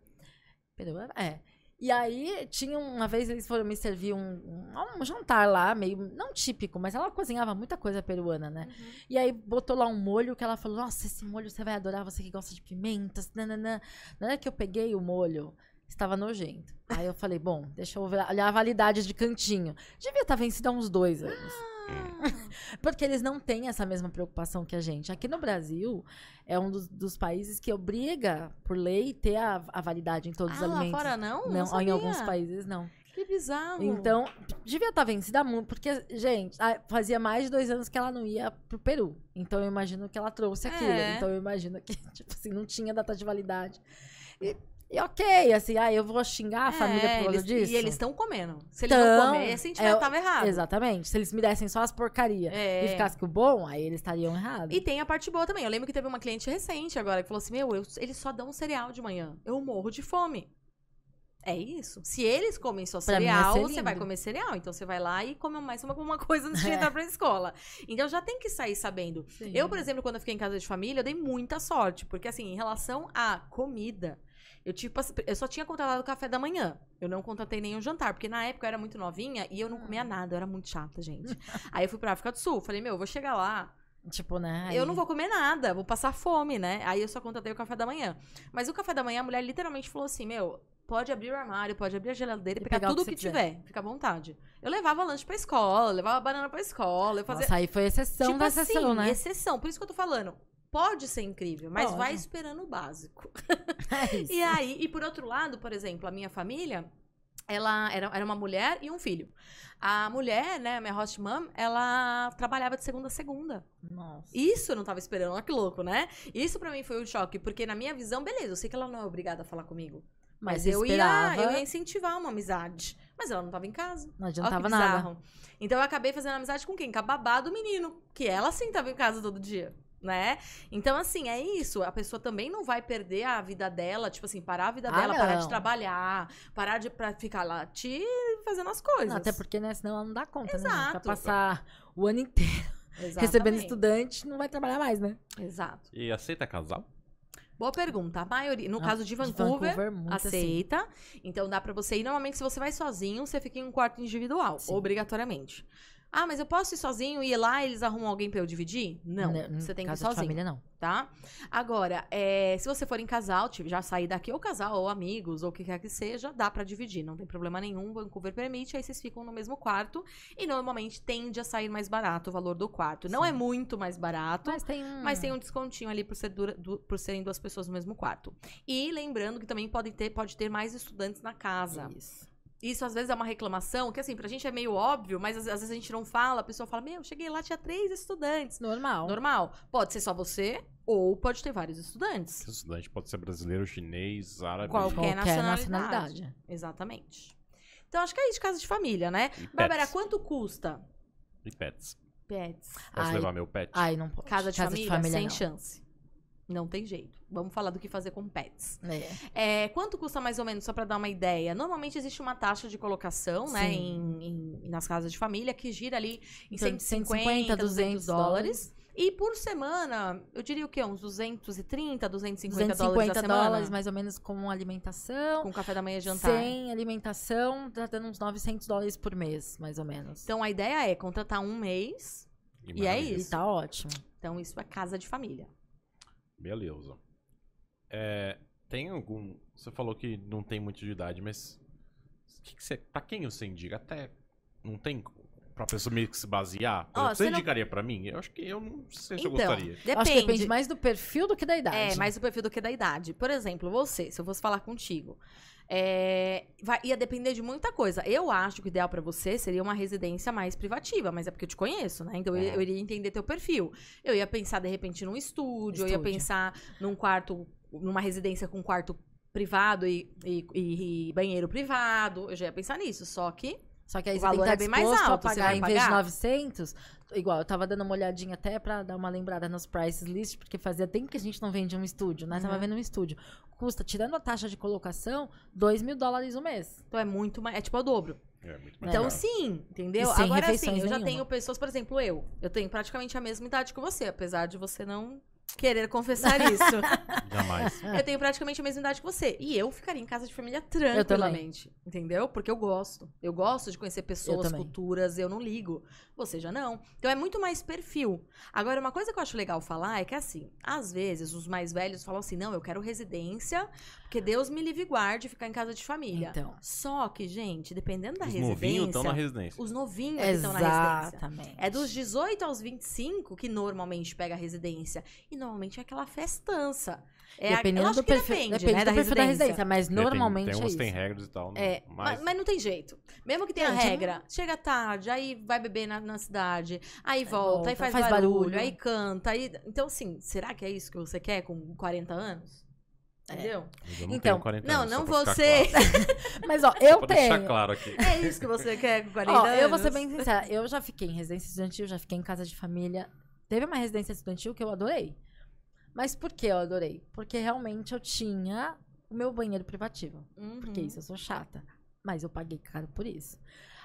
B: Peruana? É. E aí, tinha uma vez eles foram me servir um, um, um jantar lá, meio, não típico, mas ela cozinhava muita coisa peruana, né? E aí botou lá um molho que ela falou: Nossa, esse molho você vai adorar, você que gosta de pimentas. Nananã. Na hora que eu peguei o molho, estava nojento. Aí eu falei: Bom, deixa eu olhar a validade de cantinho. Devia estar vencido há uns dois anos. Porque eles não têm essa mesma preocupação que a gente. Aqui no Brasil, é um dos, dos países que obriga, por lei, ter a, a validade em todos
C: Ah,
B: os
C: lá
B: alimentos.
C: fora não?
B: Não,
C: Não
B: em alguns países não.
C: Que bizarro.
B: Então, devia estar vencida muito, porque, gente, fazia mais de dois anos que ela não ia pro Peru. Então, eu imagino que ela trouxe aquilo.
C: É.
B: Então, eu imagino que, tipo assim, não tinha data de validade. E, e ok, assim, ah, eu vou xingar a família por causa
C: É, eles,
B: disso.
C: E eles estão comendo. Se eles
B: Tão,
C: não comessem,
B: é,
C: tava errado.
B: Exatamente. Se eles me dessem só as porcarias
C: É.
B: e ficasse com o bom, aí eles estariam errados.
C: E tem a parte boa também. Eu lembro que teve uma cliente recente agora que falou assim: Meu, eu- eles só dão cereal de manhã. Eu morro de fome. É isso. Se eles comem só
B: Pra é
C: cereal, você vai comer cereal. Então você vai lá e come mais uma, uma coisa antes de
B: É.
C: entrar pra escola. Então já tem que sair sabendo.
B: Sim.
C: Eu, por exemplo, quando eu fiquei em casa de família, eu dei muita sorte. Porque, assim, em relação à comida, eu, tipo, eu só tinha contratado o café da manhã. Eu não contratei nenhum jantar. Porque na época eu era muito novinha e eu não comia nada. Eu era muito chata, gente. Aí eu fui pra África do Sul. Falei, meu, eu vou chegar lá.
B: Tipo, né?
C: Eu não vou comer nada, vou passar fome, né? Aí eu só contratei o café da manhã. Mas o café da manhã, a mulher literalmente falou assim: Meu, pode abrir o armário, pode abrir a geladeira e, pegar,
B: pegar o
C: tudo
B: que
C: que,
B: você
C: tiver. Fica à vontade. Eu levava lanche pra escola, levava banana pra escola, eu fazia.
B: Nossa, aí foi exceção
C: tipo
B: da
C: assim,
B: exceção, né?
C: exceção. Por isso que eu tô falando. Pode ser incrível, mas
B: Pode.
C: vai esperando o básico.
B: É isso.
C: E aí, e por outro lado, por exemplo, a minha família, ela era, era uma mulher e um filho. A mulher, né, a minha host mom, ela trabalhava de segunda a segunda.
B: Nossa.
C: Isso eu não tava esperando, olha que louco, né? Isso pra mim foi um choque, porque na minha visão, beleza, eu sei que ela não é obrigada a falar comigo. Mas, eu, ia, eu ia incentivar uma amizade. Mas ela não tava em casa.
B: Não adiantava nada.
C: Então eu acabei fazendo amizade com quem? Com a babá do menino. Que ela sim tava em casa todo dia. Né? Então, assim, é isso. A pessoa também não vai perder a vida dela, tipo assim, parar a vida
B: Ah,
C: dela, parar de
B: não.
C: trabalhar, parar de pra ficar lá te fazendo as coisas.
B: Não, até porque, né, senão ela não dá conta, né? gente? Pra
C: Exato.
B: passar o ano inteiro recebendo
C: Exatamente.
B: estudante, não vai trabalhar mais, né?
C: Exato.
A: E aceita casal?
C: Boa pergunta. A maioria, no
B: Ah,
C: caso de
B: de
C: Vancouver,
B: Vancouver, muito assim.
C: aceita. Então dá pra você ir. Normalmente, se você vai sozinho, você fica em um quarto individual,
B: Sim.
C: obrigatoriamente. Ah, mas eu posso ir sozinho e ir lá e eles arrumam alguém pra eu dividir? Não,
B: Né,
C: você tem que ir
B: casa de
C: sozinho.
B: família, não.
C: tá? Agora, é, se você for em casal, tipo, já sair daqui ou casal, ou amigos, ou o que quer que seja, dá pra dividir, não tem problema nenhum. Vancouver permite, aí vocês ficam no mesmo quarto. E normalmente tende a sair mais barato o valor do quarto. Não é muito mais barato.
B: Mas tem um...
C: Mas tem um descontinho ali por, ser dura- du- por serem duas pessoas no mesmo quarto. E lembrando que também pode ter, pode ter mais estudantes na casa.
B: Isso.
C: Isso às vezes é uma reclamação, que assim, pra gente é meio óbvio, mas às, às vezes a gente não fala, a pessoa fala, meu, cheguei lá, tinha três estudantes.
B: Normal.
C: Normal. Pode ser só você, ou pode ter vários estudantes.
A: Esse estudante pode ser brasileiro, chinês, árabe.
C: Qualquer
B: Qualquer
C: nacionalidade.
B: nacionalidade.
C: Exatamente. Então acho que é isso de casa de família, né?
A: E
C: Bárbara,
A: pets.
C: quanto custa
A: E pets.
C: pets?
A: Posso
B: Ai.
A: levar meu pet?
B: Ai, não pode.
C: Casa de família, sem
B: não.
C: chance. Não tem jeito. Vamos falar do que fazer com pets.
B: É.
C: É, quanto custa mais ou menos, só pra dar uma ideia? Normalmente existe uma taxa de colocação, né, em, em- nas casas de família, que gira ali em
B: Então, de
C: 150, 200
B: 200
C: dólares. E por semana, eu diria o quê? Uns 230, 250,
B: 250
C: dólares a semana?
B: dólares, mais ou menos, com alimentação.
C: Com café da manhã e jantar.
B: Sem alimentação, tá dando uns 900 dólares por mês, mais ou menos.
C: Então a ideia é contratar um mês. e é
A: maravilha.
B: E
C: isso.
B: tá ótimo.
C: Então isso é casa de família.
A: Beleza. É, tem algum. Você falou que não tem muito de idade, mas. Que que você, pra quem você indica? Até. Não tem pra pessoa meio que se basear? Exemplo, você
C: você não-
A: indicaria pra mim? Eu acho que eu não sei se eu
C: Então,
A: gostaria.
C: depende.
B: Acho que depende mais do perfil do que da idade.
C: É, mais do perfil do que da idade. Por exemplo, você, se eu fosse falar contigo, é, vai- ia depender de muita coisa. Eu acho que o ideal pra você seria uma residência mais privativa, mas é porque eu te conheço, né? Então eu,
A: Uhum.
C: eu iria entender teu perfil. Eu ia pensar, de repente, num estúdio, eu ia
B: Estúdio.
C: pensar num quarto, numa residência com quarto privado e, e- e- e banheiro privado. Eu já ia pensar nisso, só que
B: Só que aí
C: O
B: você tem que estar
C: é bem mais alto,
B: a
C: você
B: pagar
C: vai
B: em vez de
C: pagar?
B: 900. Igual, eu tava dando uma olhadinha até pra dar uma lembrada nos prices list, porque fazia tempo que a gente não vendia um estúdio, né? Tava
C: Uhum.
B: vendo um estúdio. Custa, tirando a taxa de colocação, 2 mil dólares o mês.
C: então é muito mais. É tipo o dobro.
A: É muito mais
C: Então,
A: caro.
C: sim, entendeu? Agora, assim,
B: refeições
C: eu já
B: nenhuma.
C: tenho pessoas, por exemplo, eu. Eu tenho praticamente a mesma idade que você, apesar de você não querer confessar isso.
A: Jamais.
C: eu tenho praticamente a mesma idade que você. E eu ficaria em casa de família tranquilamente. Entendeu? Porque eu gosto. Eu gosto de conhecer pessoas,
B: também.
C: culturas, eu não ligo. Você já não. Então é muito mais perfil. Agora, uma coisa que eu acho legal falar é que, assim, às vezes os mais velhos falam assim: não, eu quero residência, porque Deus me livre e guarde ficar em casa de família.
B: Então.
C: Só que, gente, dependendo da
A: Os
C: residência.
A: novinhos estão na residência.
C: Os novinhos estão na residência.
B: Exatamente.
C: É dos 18 aos 25 que normalmente pega a residência. E normalmente é aquela festança. É, a- eu
B: Dependendo
C: acho
B: do
C: que
B: perfil,
C: depende,
B: depende
C: né,
B: do
C: da
B: perfil da
C: residência.
B: residência, mas
A: Tem-
B: normalmente
A: tem,
B: é
A: uns
B: isso.
A: tem regras e tal.
C: É,
A: mas,
C: mas, mas não tem jeito. Mesmo que tenha
B: Gente,
C: regra, chega tarde, aí vai beber na, na cidade, aí volta,
B: volta,
C: aí faz,
B: faz
C: barulho,
B: barulho.
C: aí canta. Aí... Então, assim, será que é isso que você quer com 40 anos?
B: É.
C: Entendeu?
A: mas eu não
B: Então,
A: tenho 40
C: não,
A: anos,
C: não
A: ficar
C: você.
A: Claro.
B: Mas, ó, eu
A: Só pra deixar
B: tenho.
A: claro aqui.
C: É isso que você quer com 40
B: Ó,
C: anos?
B: eu vou ser bem sincera. Eu já fiquei em residência estudantil, já fiquei em casa de família. Teve uma residência estudantil que eu adorei. Mas por que eu adorei? Porque realmente eu tinha o meu banheiro privativo.
C: Uhum.
B: Porque isso eu sou chata. Mas eu paguei caro por isso.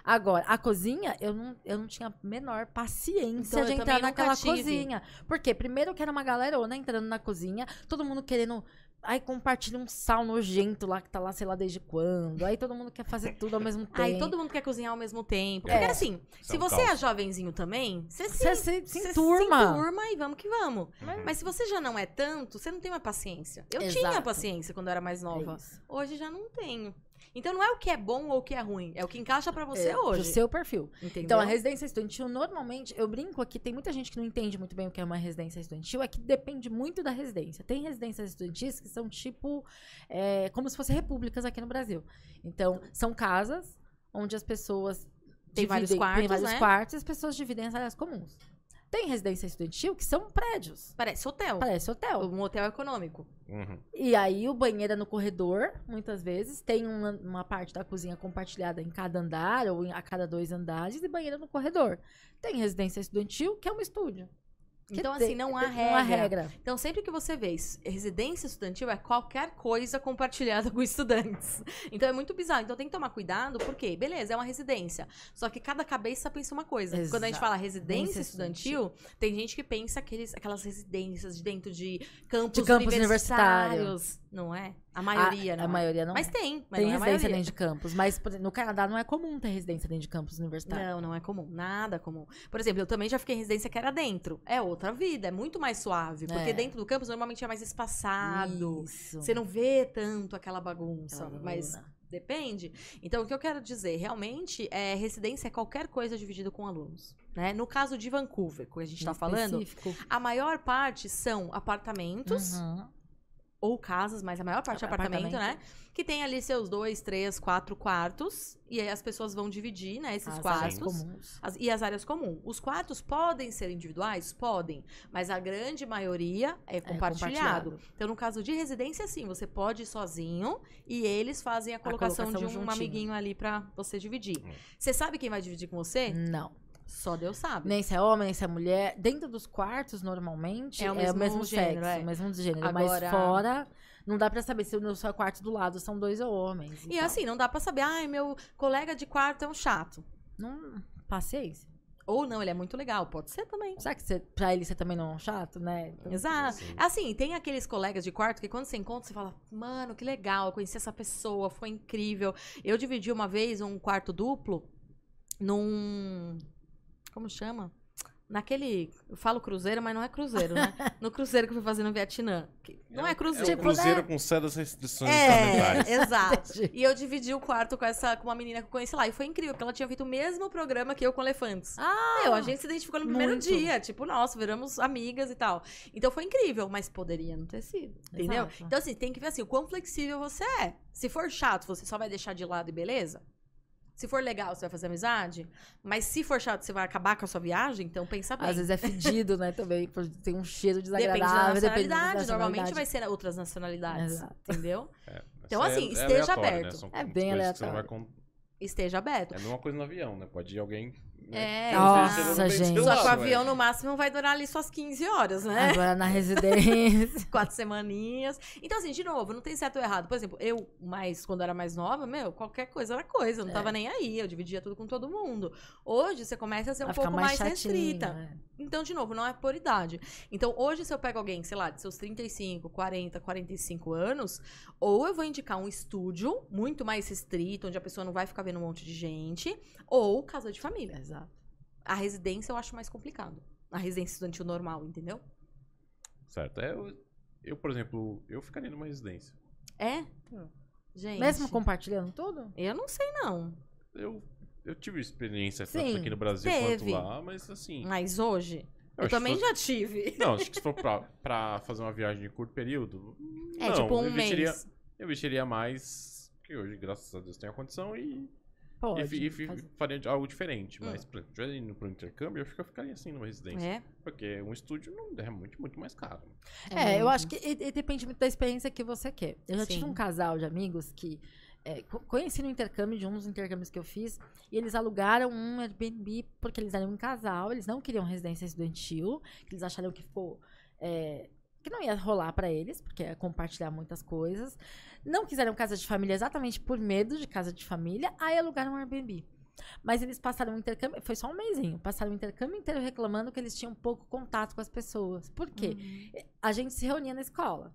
B: Agora, a cozinha, eu não, eu não tinha a menor paciência
C: Então,
B: de entrar naquela
C: tive.
B: cozinha. Porque primeiro que era uma galerona entrando na cozinha, todo mundo querendo Aí compartilha um sal nojento lá que tá lá, sei lá, desde quando. Aí todo mundo quer fazer tudo ao mesmo tempo.
C: Aí todo mundo quer cozinhar ao mesmo tempo.
A: É.
C: Porque assim,
A: Isso
C: se
A: é um
C: você
A: caos.
C: é jovenzinho também, você se,
B: Você se, se
C: você
B: enturma.
C: se enturma e vamos que vamos.
A: Uhum.
C: Mas se você já não é tanto, você não tem mais paciência. Eu
B: Exato.
C: tinha paciência quando eu era mais
B: É
C: nova.
B: isso.
C: Hoje já não tenho. Então não é o que é bom ou o que é ruim, é o que encaixa pra você
B: É,
C: hoje.
B: Pro seu perfil.
C: Entendeu?
B: Então, a residência estudantil, normalmente, eu brinco aqui, tem muita gente que não entende muito bem o que é uma residência estudantil, é que depende muito da residência. Tem residências estudantis que são tipo, é, como se fossem repúblicas aqui no Brasil. Então, são casas onde as pessoas
C: Tem vários
B: dividem-
C: quartos,
B: tem vários
C: né?
B: quartos e as pessoas dividem as áreas comuns. Tem residência estudantil que são prédios.
C: Parece hotel.
B: Parece hotel.
C: Um hotel econômico.
A: Uhum.
B: E aí o banheiro é no corredor, muitas vezes. Tem uma, uma parte da cozinha compartilhada em cada andar ou em- a cada dois andares e banheiro no corredor. Tem residência estudantil, que é um estúdio.
C: Então, assim, não há regra.
B: Não há regra.
C: Então, sempre que você vê residência estudantil é qualquer coisa compartilhada com estudantes. Então, é muito bizarro. Então, tem que tomar cuidado, porque, beleza, é uma residência. Só que cada cabeça pensa uma coisa. Quando a gente
B: Exato.
C: fala residência
B: Residência
C: estudantil, tem gente que pensa aqueles, aquelas residências de dentro de campos,
B: De campus
C: universitários. Não é? A maioria,
B: a,
C: não
B: a
C: é?
B: maioria não
C: Mas
B: é.
C: tem, mas
B: Tem
C: não é
B: residência dentro de campus. Mas no Canadá não é comum ter residência dentro de campus universitário.
C: Não, não é comum. Nada comum. Por exemplo, eu também já fiquei em residência que era dentro. É outra vida, é muito mais suave. Porque
B: É.
C: dentro do campus normalmente é mais espaçado.
B: Isso.
C: Você não vê tanto aquela bagunça,
B: Aquela
C: mas depende. Então, o que eu quero dizer, realmente, é residência é qualquer coisa dividida com alunos. Né? No caso de Vancouver, que a gente está falando, a maior parte são apartamentos
B: Uhum.
C: Ou casas, mas a maior parte é apartamento,
B: Apartamento.
C: né? Que tem ali seus dois, três, quatro quartos. E aí as pessoas vão dividir, né, esses
B: As
C: quartos.
B: áreas comuns.
C: As- e as áreas comuns. Os quartos podem ser individuais? Podem. Mas a grande maioria é compartilhado.
B: compartilhado.
C: Então, no caso de residência, sim, você pode ir sozinho e eles fazem a colocação,
B: colocação
C: de um
B: juntinho.
C: amiguinho ali pra você dividir.
A: Hum.
C: Você sabe quem vai dividir com você?
B: Não.
C: Só Deus sabe.
B: Nem se é homem, nem se é mulher. Dentro dos quartos, normalmente,
C: É
B: é
C: o
B: o
C: mesmo
B: mesmo,
C: gênero,
B: sexo,
C: é.
B: o mesmo gênero.
C: Agora-
B: Mas fora, não dá pra saber se no seu quarto do lado são dois homens.
C: E
B: tal.
C: assim, não dá pra saber, ai, meu colega de quarto é um chato.
B: Não, paciência.
C: Ou não, ele é muito legal. Pode ser também.
B: Será que você, pra ele você também não é um chato, né? Então,
C: Exato.
A: Sim.
C: Assim, tem aqueles colegas de quarto que quando você encontra, você fala, mano, que legal, eu conheci essa pessoa, foi incrível. Eu dividi uma vez um quarto duplo num. Como chama? Naquele. Eu falo cruzeiro, mas não é cruzeiro, né? No cruzeiro que eu fui fazer no Vietnã. Que Não é, cruzeiro.
A: É um cruzeiro
B: né?
A: com certas restrições
C: É, exato. E eu dividi o quarto com essa com uma menina que eu conheci lá. E foi incrível, porque ela tinha feito o mesmo programa que eu com elefantes.
B: Ah,
C: Meu, a gente se identificou no primeiro
B: muito.
C: dia. Tipo, nossa, viramos amigas e tal. Então foi incrível, mas poderia não ter sido. Entendeu?
B: Exato.
C: Então, assim, tem que ver assim, o quão flexível você é. Se for chato, você só vai deixar de lado e beleza? Se for legal, você vai fazer amizade. Mas se for chato, você vai acabar com a sua viagem, então pensa bem.
B: Às vezes é fedido, né, também. Tem um cheiro
C: Depende da
B: desagradável. depende da
C: nacionalidade. Normalmente
B: nacionalidade.
C: vai ser outras nacionalidades.
B: Exato.
C: Entendeu?
A: É,
C: Então,
A: isso
C: assim,
A: é- é
C: esteja
A: aleatório,
C: aberto.
A: Né?
B: É bem aleatório.
C: Esteja aberto.
A: É a mesma coisa no avião, né? Pode ir alguém. Né?
C: É,
B: Nossa,
A: gente
C: Só que o avião, no máximo, vai durar ali suas 15 horas, né?
B: Agora na residência.
C: Quatro semaninhas. Então, assim, de novo, não tem certo ou errado. Por exemplo, eu, mais, quando era mais nova, meu, qualquer coisa era coisa. Eu não
B: É.
C: tava nem aí. Eu dividia tudo com todo mundo. Hoje, você começa a ser um
B: Vai
C: pouco mais,
B: chatinho,
C: restrita.
B: né?
C: Então, de novo, não é por idade. Então, hoje, se eu pego alguém, sei lá, de seus 35, 40, 45 anos, ou eu vou indicar um estúdio muito mais restrito, onde a pessoa não vai ficar vendo um monte de gente, ou casa de família.
B: Exato.
C: A residência eu acho mais complicado. A residência estudantil normal, entendeu?
A: Certo. É, eu, eu, por exemplo, eu ficaria numa residência.
C: É?
B: Hum.
C: Gente.
B: Mesmo compartilhando tudo?
C: Eu não sei, não.
A: Eu, eu tive experiência
B: Sim,
A: tanto aqui no Brasil
C: teve.
A: quanto lá, mas assim.
C: Mas hoje, eu,
A: que
C: também já tive.
A: Não, acho que se for pra, pra fazer uma viagem de curto período.
C: É,
A: não,
C: tipo um
A: eu investiria,
C: mês.
A: Eu investiria mais. Que hoje, graças a Deus, tenho a condição e,
B: Pode.
A: e, e
B: fazer.
A: faria algo diferente.
C: Hum.
A: Mas, por exemplo, já indo pro intercâmbio, eu eu ficaria assim numa residência.
C: É.
A: Porque um estúdio não é muito, muito mais caro.
B: É, eu
C: muito.
B: acho que e- e depende muito da experiência que você quer. Eu já tive
C: Sim.
B: um casal de amigos que é, co- conheci no intercâmbio, de um dos intercâmbios que eu fiz, e eles alugaram um Airbnb porque eles eram um casal, eles não queriam residência estudantil, que eles acharam que ficou. é, que não ia rolar pra eles, porque ia compartilhar muitas coisas. Não quiseram casa de família exatamente por medo de casa de família, aí alugaram um Airbnb. Mas eles passaram o intercâmbio, foi só um mêsinho, passaram o intercâmbio inteiro reclamando que eles tinham pouco contato com as pessoas. Por quê?
C: Uhum.
B: a gente se reunia na escola.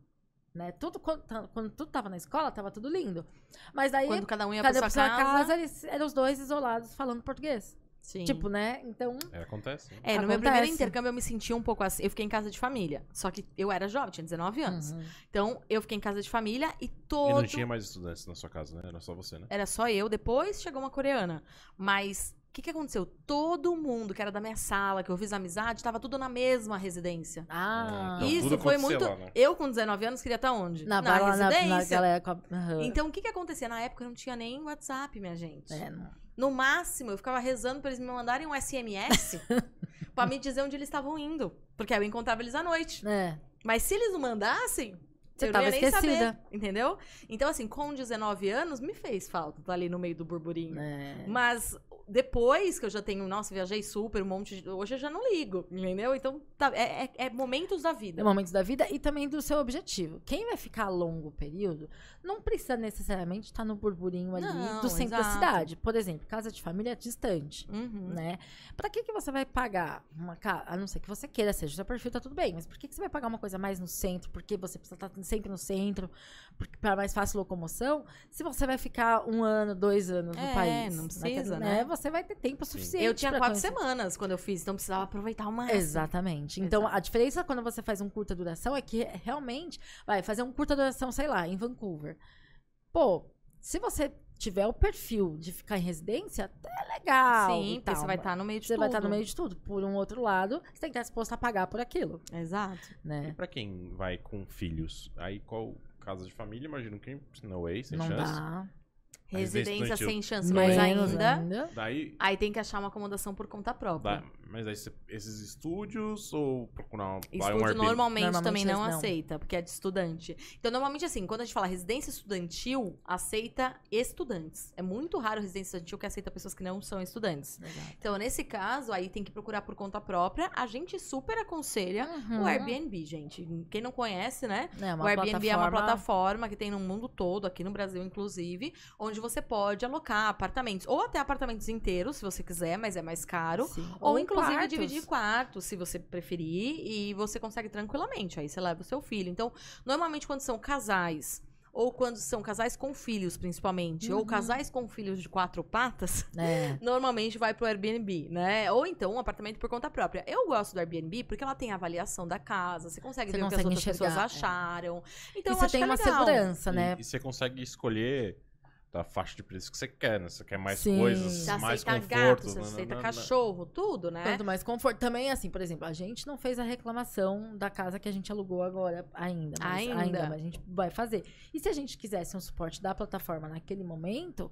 B: né? Tudo, quando, quando tudo tava na escola, tava tudo lindo. Mas daí,
C: Quando cada um ia
B: cada
C: pra sua casa.
B: casa, eles eram os dois isolados falando português.
C: Sim.
B: Tipo, né? Então,
A: É, acontece. né?
C: É, no meu primeiro
B: Acontece.
C: intercâmbio eu me senti um pouco assim. Eu fiquei em casa de família. Só que eu era jovem, tinha 19 anos.
B: uhum.
C: Então, eu fiquei em casa de família e
A: E
C: todo.
A: não tinha mais estudantes na sua casa, né? Era só você, né?
C: Era só eu. Depois chegou uma coreana. Mas o que, que aconteceu? Todo mundo que era da minha sala, que eu fiz amizade, tava tudo na mesma residência.
B: Ah,
A: Então,
C: Isso
A: tudo
C: foi muito.
A: lá, né?
C: Eu, com 19 anos, queria estar onde?
B: na, na, na, na
C: residência.
B: galera com a... Aham.
C: Então, o que, que acontecia? Na época não tinha nem WhatsApp, minha gente.
B: É, não.
C: No máximo, eu ficava rezando pra eles me mandarem um SMS pra me dizer onde eles estavam indo. Porque aí eu encontrava eles à noite.
B: É.
C: Mas se eles não mandassem,
B: Você
C: eu
B: tava
C: não ia nem
B: esquecida.
C: saber, entendeu? Então, assim, com 19 anos, me fez falta estar ali no meio do burburinho.
B: É.
C: Mas depois que eu já tenho, nossa, viajei super, um monte de. Hoje eu já não ligo, entendeu? Então, tá, é, é- é momentos da vida.
B: É momentos da vida e também do seu objetivo. Quem vai ficar a longo período não precisa necessariamente estar no burburinho ali
C: Não,
B: do centro da
C: exato.
B: cidade. Por exemplo, casa de família é distante.
C: Uhum.
B: Né? Pra que, que você vai pagar uma casa? A não ser que você queira, seja o seu perfil, tá tudo bem. Mas por que, que você vai pagar uma coisa mais no centro? Porque você precisa estar sempre no centro, para mais fácil locomoção, se você vai ficar um ano, dois anos no
C: É,
B: país.
C: não
B: naquele-
C: precisa, né?
B: Você vai ter tempo suficiente.
C: Eu tinha
B: pra
C: quatro
B: conhecer.
C: semanas quando eu fiz, então precisava aproveitar o máximo.
B: Exatamente. Então,
C: Exato.
B: a diferença quando você faz um curta duração é que realmente vai fazer um curta duração, sei lá, em Vancouver. Pô, se você tiver o perfil de ficar em residência, é legal.
C: Sim,
B: e
C: porque você vai estar no meio de
B: Você
C: tudo.
B: vai estar no meio de tudo. Por um outro lado, você tem que estar disposto a pagar por aquilo,
C: Exato.
A: E
B: né?
A: pra quem vai com filhos? Aí qual casa de família? Imagino que no way, sem
B: Não
A: chance.
B: dá.
C: Residência sem chance, mais
B: Menos
C: ainda.
A: Daí,
C: Aí tem que achar uma acomodação por conta própria.
A: mas aí esses estúdios ou procurar um, um
C: Estúdio
A: Airbnb?
C: normalmente,
B: Normalmente
C: também não,
B: não.
C: aceita, porque é de estudante. Então, normalmente, assim, quando a gente fala residência estudantil, aceita estudantes. É muito raro residência estudantil que aceita pessoas que não são estudantes.
B: Exato.
C: Então, nesse caso, aí tem que procurar por conta própria. A gente super aconselha
B: Uhum.
C: o Airbnb, gente. Quem não conhece, né?
B: É,
C: o Airbnb é uma
B: plataforma-
C: plataforma que tem no mundo todo, aqui no Brasil, inclusive, onde você pode alocar apartamentos. Ou até apartamentos inteiros, se você quiser, mas é mais caro.
B: Sim.
C: Ou, inclusive
B: quartos.
C: dividir quartos, se você preferir, e você consegue tranquilamente. Aí você leva o seu filho. Então, normalmente quando são casais, ou quando são casais com filhos, principalmente, ou
B: Uhum.
C: casais com filhos de quatro patas,
B: É.
C: normalmente vai pro Airbnb, né? Ou então um apartamento por conta própria. Eu gosto do Airbnb porque ela tem a avaliação da casa, você consegue
B: Você
C: ver o que as
B: consegue
C: outras pessoas
B: enxergar, é.
C: acharam. Então,
B: e
C: eu
B: você
C: acho
B: tem
C: que é
B: uma
C: legal.
B: segurança,
A: E-
B: né?
A: E, você consegue escolher da faixa de preço que você quer, né? Você quer mais
B: Sim.
A: coisas,
C: Você
A: mais
C: aceita
A: conforto.
C: gato, você
A: né,
C: aceita cachorro, tudo, né?
B: Quanto mais conforto. Também, assim, por exemplo, a gente não fez a reclamação da casa que a gente alugou agora ainda. Mas,
C: Ainda.
B: mas a gente vai fazer. E se a gente quisesse um suporte da plataforma naquele momento,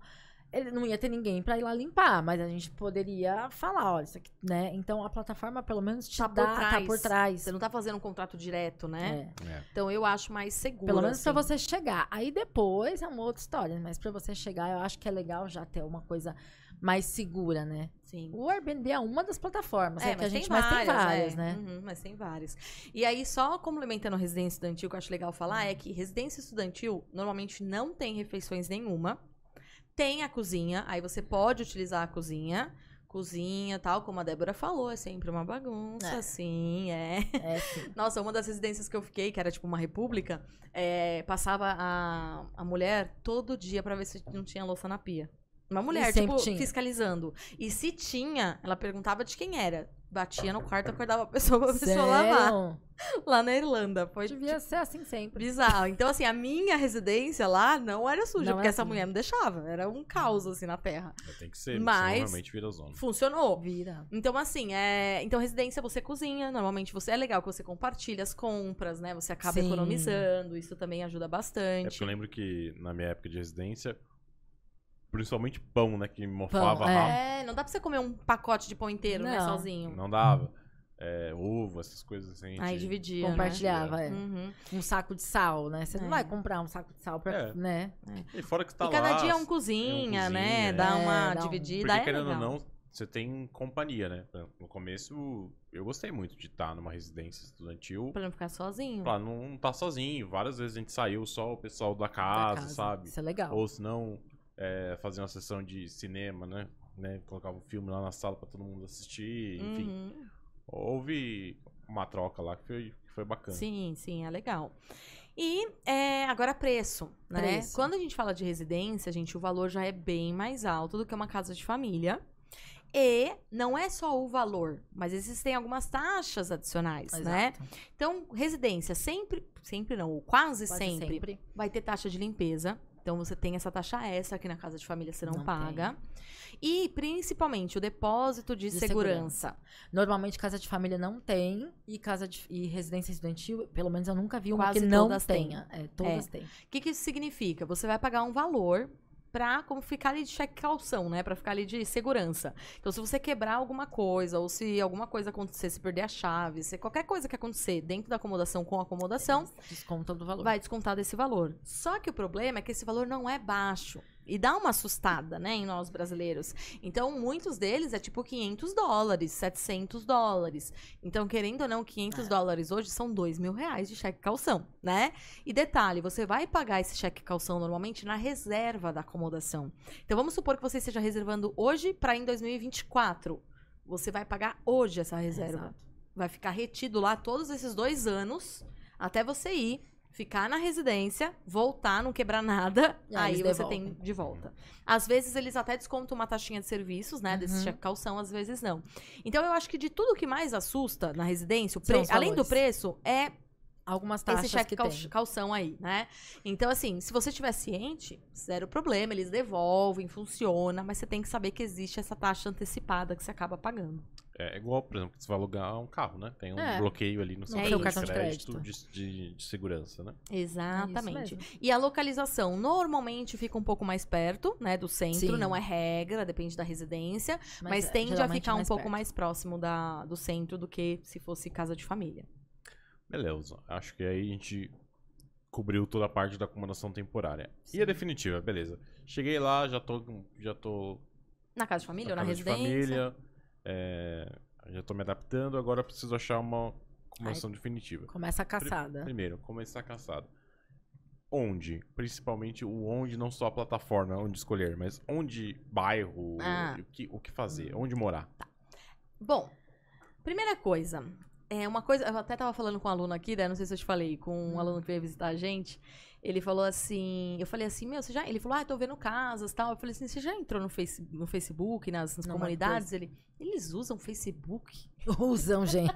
B: ele não ia ter ninguém pra ir lá limpar, mas a gente poderia falar, olha, isso aqui, né? Então a plataforma pelo menos te
C: Tá por
B: dá, tá
C: trás.
B: por trás.
C: Você não tá fazendo um contrato direto, né?
B: É.
A: É.
C: Então eu acho mais seguro.
B: Pelo menos pra
C: assim.
B: você chegar. Aí depois é uma outra história, mas pra você chegar, eu acho que é legal já ter uma coisa mais segura, né?
C: Sim.
B: O Airbnb é uma das plataformas, é, que a
C: mas
B: gente
C: tem
B: mais tem várias,
C: é.
B: né?
C: Uhum, mas tem várias. E aí, só complementando a residência estudantil, que eu acho legal falar, é que residência estudantil normalmente não tem refeições nenhuma. Tem a cozinha, aí você pode utilizar a cozinha. Cozinha, tal, como a Débora falou, é sempre uma bagunça,
B: É.
C: assim, é.
B: É, sim.
C: Nossa, uma das residências que eu fiquei, que era tipo uma república, é, passava a, a mulher todo dia pra ver se não tinha louça na pia. Uma mulher, tipo,
B: tinha.
C: fiscalizando. E se tinha, ela perguntava de quem era. Batia no quarto, acordava a pessoa pra pessoa
B: Sério?
C: lavar. Lá na Irlanda. Foi
B: Devia ser assim sempre.
C: bizarro. Então, assim, a minha residência lá não era suja,
B: Não
C: porque
B: é
C: essa
B: assim.
C: mulher não deixava. Era um caos, assim, na terra.
A: Tem que ser,
C: Mas-
A: normalmente vira zona.
C: Funcionou.
B: Vira.
C: Então, assim, é... então residência você cozinha, normalmente você é legal que você compartilha as compras, né? Você acaba
B: Sim.
C: economizando, isso também ajuda
A: É
C: bastante.
A: porque eu lembro que na minha época de residência, principalmente pão, né? Que mofava
B: Pão, é.
A: rápido.
C: É, não dá pra você comer um pacote de pão inteiro, né,
B: Não.
C: sozinho.
A: Não dava. É, uva, essas coisas assim. a gente-
C: Aí dividia,
B: Compartilhava, é.
C: né? Uhum.
B: Um saco de sal, né? Você
C: É.
B: não vai comprar um saco de sal pra,
A: É.
B: né?
A: E fora que tá
C: e cada
A: lá,
C: dia um cozinha,
A: cozinha,
C: né?
A: é.
C: Dá
B: É,
C: uma
B: dá um-
C: dividida,
A: Porque
C: é
A: querendo
C: legal.
A: ou não, você tem companhia, né? No começo, eu gostei muito de estar numa residência estudantil.
C: Pra não ficar sozinho.
A: Pra não estar sozinho. Várias vezes a gente saiu só o pessoal da
B: da
A: casa, sabe?
B: Isso é legal.
A: Ou se não, é, fazer uma sessão de cinema, né? né? Colocava um filme lá na sala pra todo mundo assistir. Enfim,
C: Uhum.
A: houve uma troca lá que foi, que foi bacana.
C: Sim, sim, é legal. E é, agora preço, né?
B: Preço.
C: Quando a gente fala de residência, gente, o valor já é bem mais alto do que uma casa de família. E não é só o valor, mas existem algumas taxas adicionais, né?
B: Exato.
C: Então, residência sempre, sempre não, ou quase,
B: Quase
C: sempre,
B: sempre.
C: vai ter taxa de limpeza. Então você tem essa taxa extra que na casa de família você não,
B: Não
C: paga. E principalmente o depósito de,
B: De
C: segurança.
B: Normalmente casa de família não tem e casa de e residência estudantil, pelo menos eu nunca vi uma
C: Quase
B: que não tenha. É, todas têm.
C: O que, que isso significa? Você vai pagar um valor pra como ficar ali de cheque calção, né? Pra ficar ali de segurança. Então, se você quebrar alguma coisa, ou se alguma coisa acontecer, se perder a chave, se qualquer coisa que acontecer dentro da acomodação com acomodação,
B: Desconta do valor.
C: vai descontar desse valor. Só que o problema é que esse valor não é baixo. E dá uma assustada, né, em nós brasileiros. Então, muitos deles é tipo 500 dólares, 700 dólares. Então, querendo ou não, 500 dólares hoje são 2 mil reais de cheque calção, né? E detalhe, você vai pagar esse cheque calção normalmente na reserva da acomodação. Então, vamos supor que você esteja reservando hoje para em 2024. Você vai pagar hoje essa reserva.
B: Exato.
C: Vai ficar retido lá todos esses dois anos até você ir, ficar na residência, voltar, não quebrar nada,
B: E aí
C: aí você tem de volta. Às vezes eles até descontam uma taxinha de serviços, né, desse
B: Uhum.
C: cheque calção, às vezes não. Então eu acho que de tudo que mais assusta na residência, pre- além do preço, é
B: Algumas taxas
C: esse cheque
B: que
C: cal-
B: tem.
C: calção aí, né? Então, assim, se você estiver ciente, zero problema, eles devolvem, funciona, mas você tem que saber que existe essa taxa antecipada que você acaba pagando.
A: É igual, por exemplo, que você vai alugar um carro, né? Tem um
B: É.
A: bloqueio ali no seu
C: É
A: cartão, de
B: de
A: crédito, de, de- de segurança, né?
C: Exatamente.
B: É
C: e a localização normalmente fica um pouco mais perto, né, do centro,
B: Sim.
C: não é regra, depende da residência, mas,
B: é,
C: tende a ficar um pouco
B: perto.
C: mais próximo da, do centro do que se fosse casa de família.
A: Beleza. Acho que aí a gente cobriu toda a parte da acomodação temporária. E a definitiva, beleza. Cheguei lá, já tô, já tô
C: Na casa de família
A: na
C: ou na
A: casa de
C: residência?
A: família, é, já tô me adaptando, agora eu preciso achar uma acomodação definitiva.
B: Começa a caçada.
A: Primeiro, começar a caçada. Onde? Principalmente o onde, não só a plataforma onde escolher, mas onde bairro,
C: Ah.
A: o, que, o que fazer, onde morar.
C: Bom, primeira coisa. É uma coisa. Eu até tava falando com um aluno aqui, né? Não sei se eu te falei, com um aluno que veio visitar a gente. Ele falou assim. Eu falei assim, meu, você já. Ele falou, ah, tô vendo casas tal. Eu falei assim, você já entrou no, face, no Facebook, nas, nas comunidades? Ele. Eles usam Facebook?
B: Usam, gente.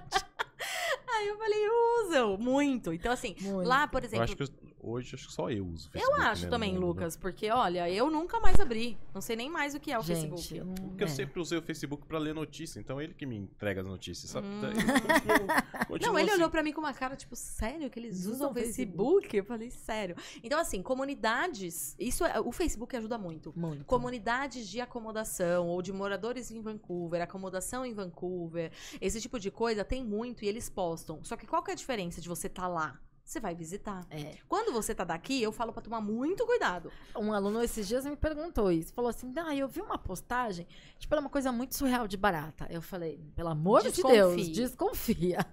C: Aí eu falei, usam, muito. Então, assim,
B: Muito.
C: lá, por
A: Eu
C: exemplo.
A: acho que eu- hoje acho que só eu uso
C: Eu
A: Facebook,
C: acho
A: né,
C: também,
A: mundo.
C: Lucas, porque olha, eu nunca mais abri. Não sei nem mais o que é o
B: gente,
C: Facebook.
B: eu não-
A: Porque eu
B: é.
A: sempre usei o Facebook pra ler notícia, então é ele que me entrega as notícias, sabe?
C: Hum.
A: Então, eu continuo
C: Não, ele
A: assim.
C: olhou pra mim com uma cara, tipo, sério que eles
B: Usam
C: usam Facebook? Eu falei, sério. Então, assim, comunidades. Isso é, o Facebook ajuda muito.
B: Muito.
C: Comunidades de acomodação ou de moradores em Vancouver, acomodação em Vancouver, esse tipo de coisa tem muito e eles postam. Só que qual que é a diferença de você estar lá? Você vai visitar.
B: É.
C: Quando você tá daqui, eu falo pra tomar muito cuidado.
B: Um aluno esses dias me perguntou isso. Falou assim: ah, eu vi uma postagem, tipo, era uma coisa muito surreal de barata. Eu falei, pelo amor de Deus, desconfia.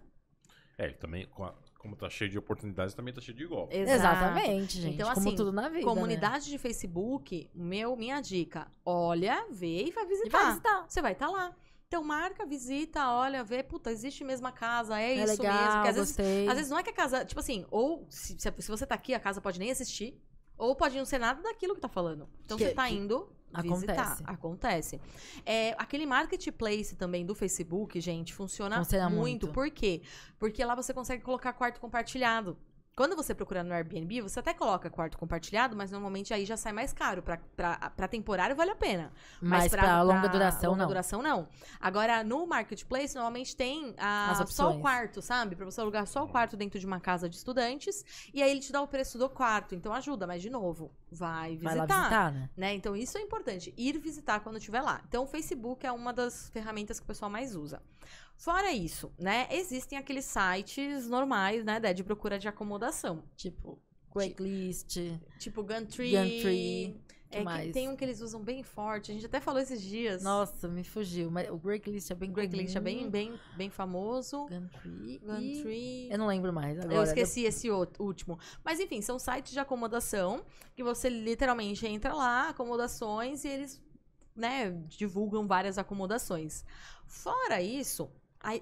A: É, ele também, com a- como tá cheio de oportunidades, também tá cheio de golpe.
C: Exato.
B: Exatamente, gente.
C: Então,
B: como
C: assim,
B: tudo na vida. né?
C: Comunidade de Facebook, meu, minha dica, olha, vê e vai
B: E
C: visitar.
B: vai visitar.
C: Você vai estar lá. Então marca, visita, olha, vê, puta, existe mesmo a casa, é,
B: É
C: isso
B: legal,
C: mesmo. Porque às vezes,
B: gostei.
C: às vezes não é que a casa, tipo assim, ou se, se, você tá aqui, a casa pode nem assistir, ou pode não ser nada daquilo que tá falando. Então
B: Que-
C: você tá
B: que
C: indo visitar.
B: acontece.
C: Acontece. É, aquele marketplace também do Facebook, gente, funciona,
B: Funciona
C: muito.
B: muito.
C: Por quê? Porque lá você consegue colocar quarto compartilhado. Quando você procura no Airbnb, você até coloca quarto compartilhado, mas normalmente aí já sai mais caro. Pra, pra, pra temporário vale a pena.
B: Mas pra longa duração,
C: longa
B: não.
C: duração, não. Agora, no Marketplace, normalmente tem a-
B: As
C: só o quarto, sabe? Pra você alugar só o quarto dentro de uma casa de estudantes. E aí ele te dá o preço do quarto. Então ajuda, mas de novo, vai visitar.
B: Vai visitar, né?
C: Né? Então isso é importante, ir visitar quando estiver lá. Então o Facebook é uma das ferramentas que o pessoal mais usa. Fora isso, né, existem aqueles sites normais, né, Dé, de procura de acomodação.
B: Tipo, Craigslist.
C: Tipo Gumtree.
B: Gumtree, que
C: É, que
B: mais?
C: tem um que eles usam bem forte. A gente até falou esses dias.
B: Nossa, me fugiu. Mas o Craigslist é bem
C: Craigslist é bem, bem, bem famoso.
B: Gumtree.
C: Gumtree.
B: Eu não lembro mais agora.
C: Eu esqueci esse outro, último. Mas enfim, são sites de acomodação que você literalmente entra lá, acomodações, e eles, né, divulgam várias acomodações. Fora isso,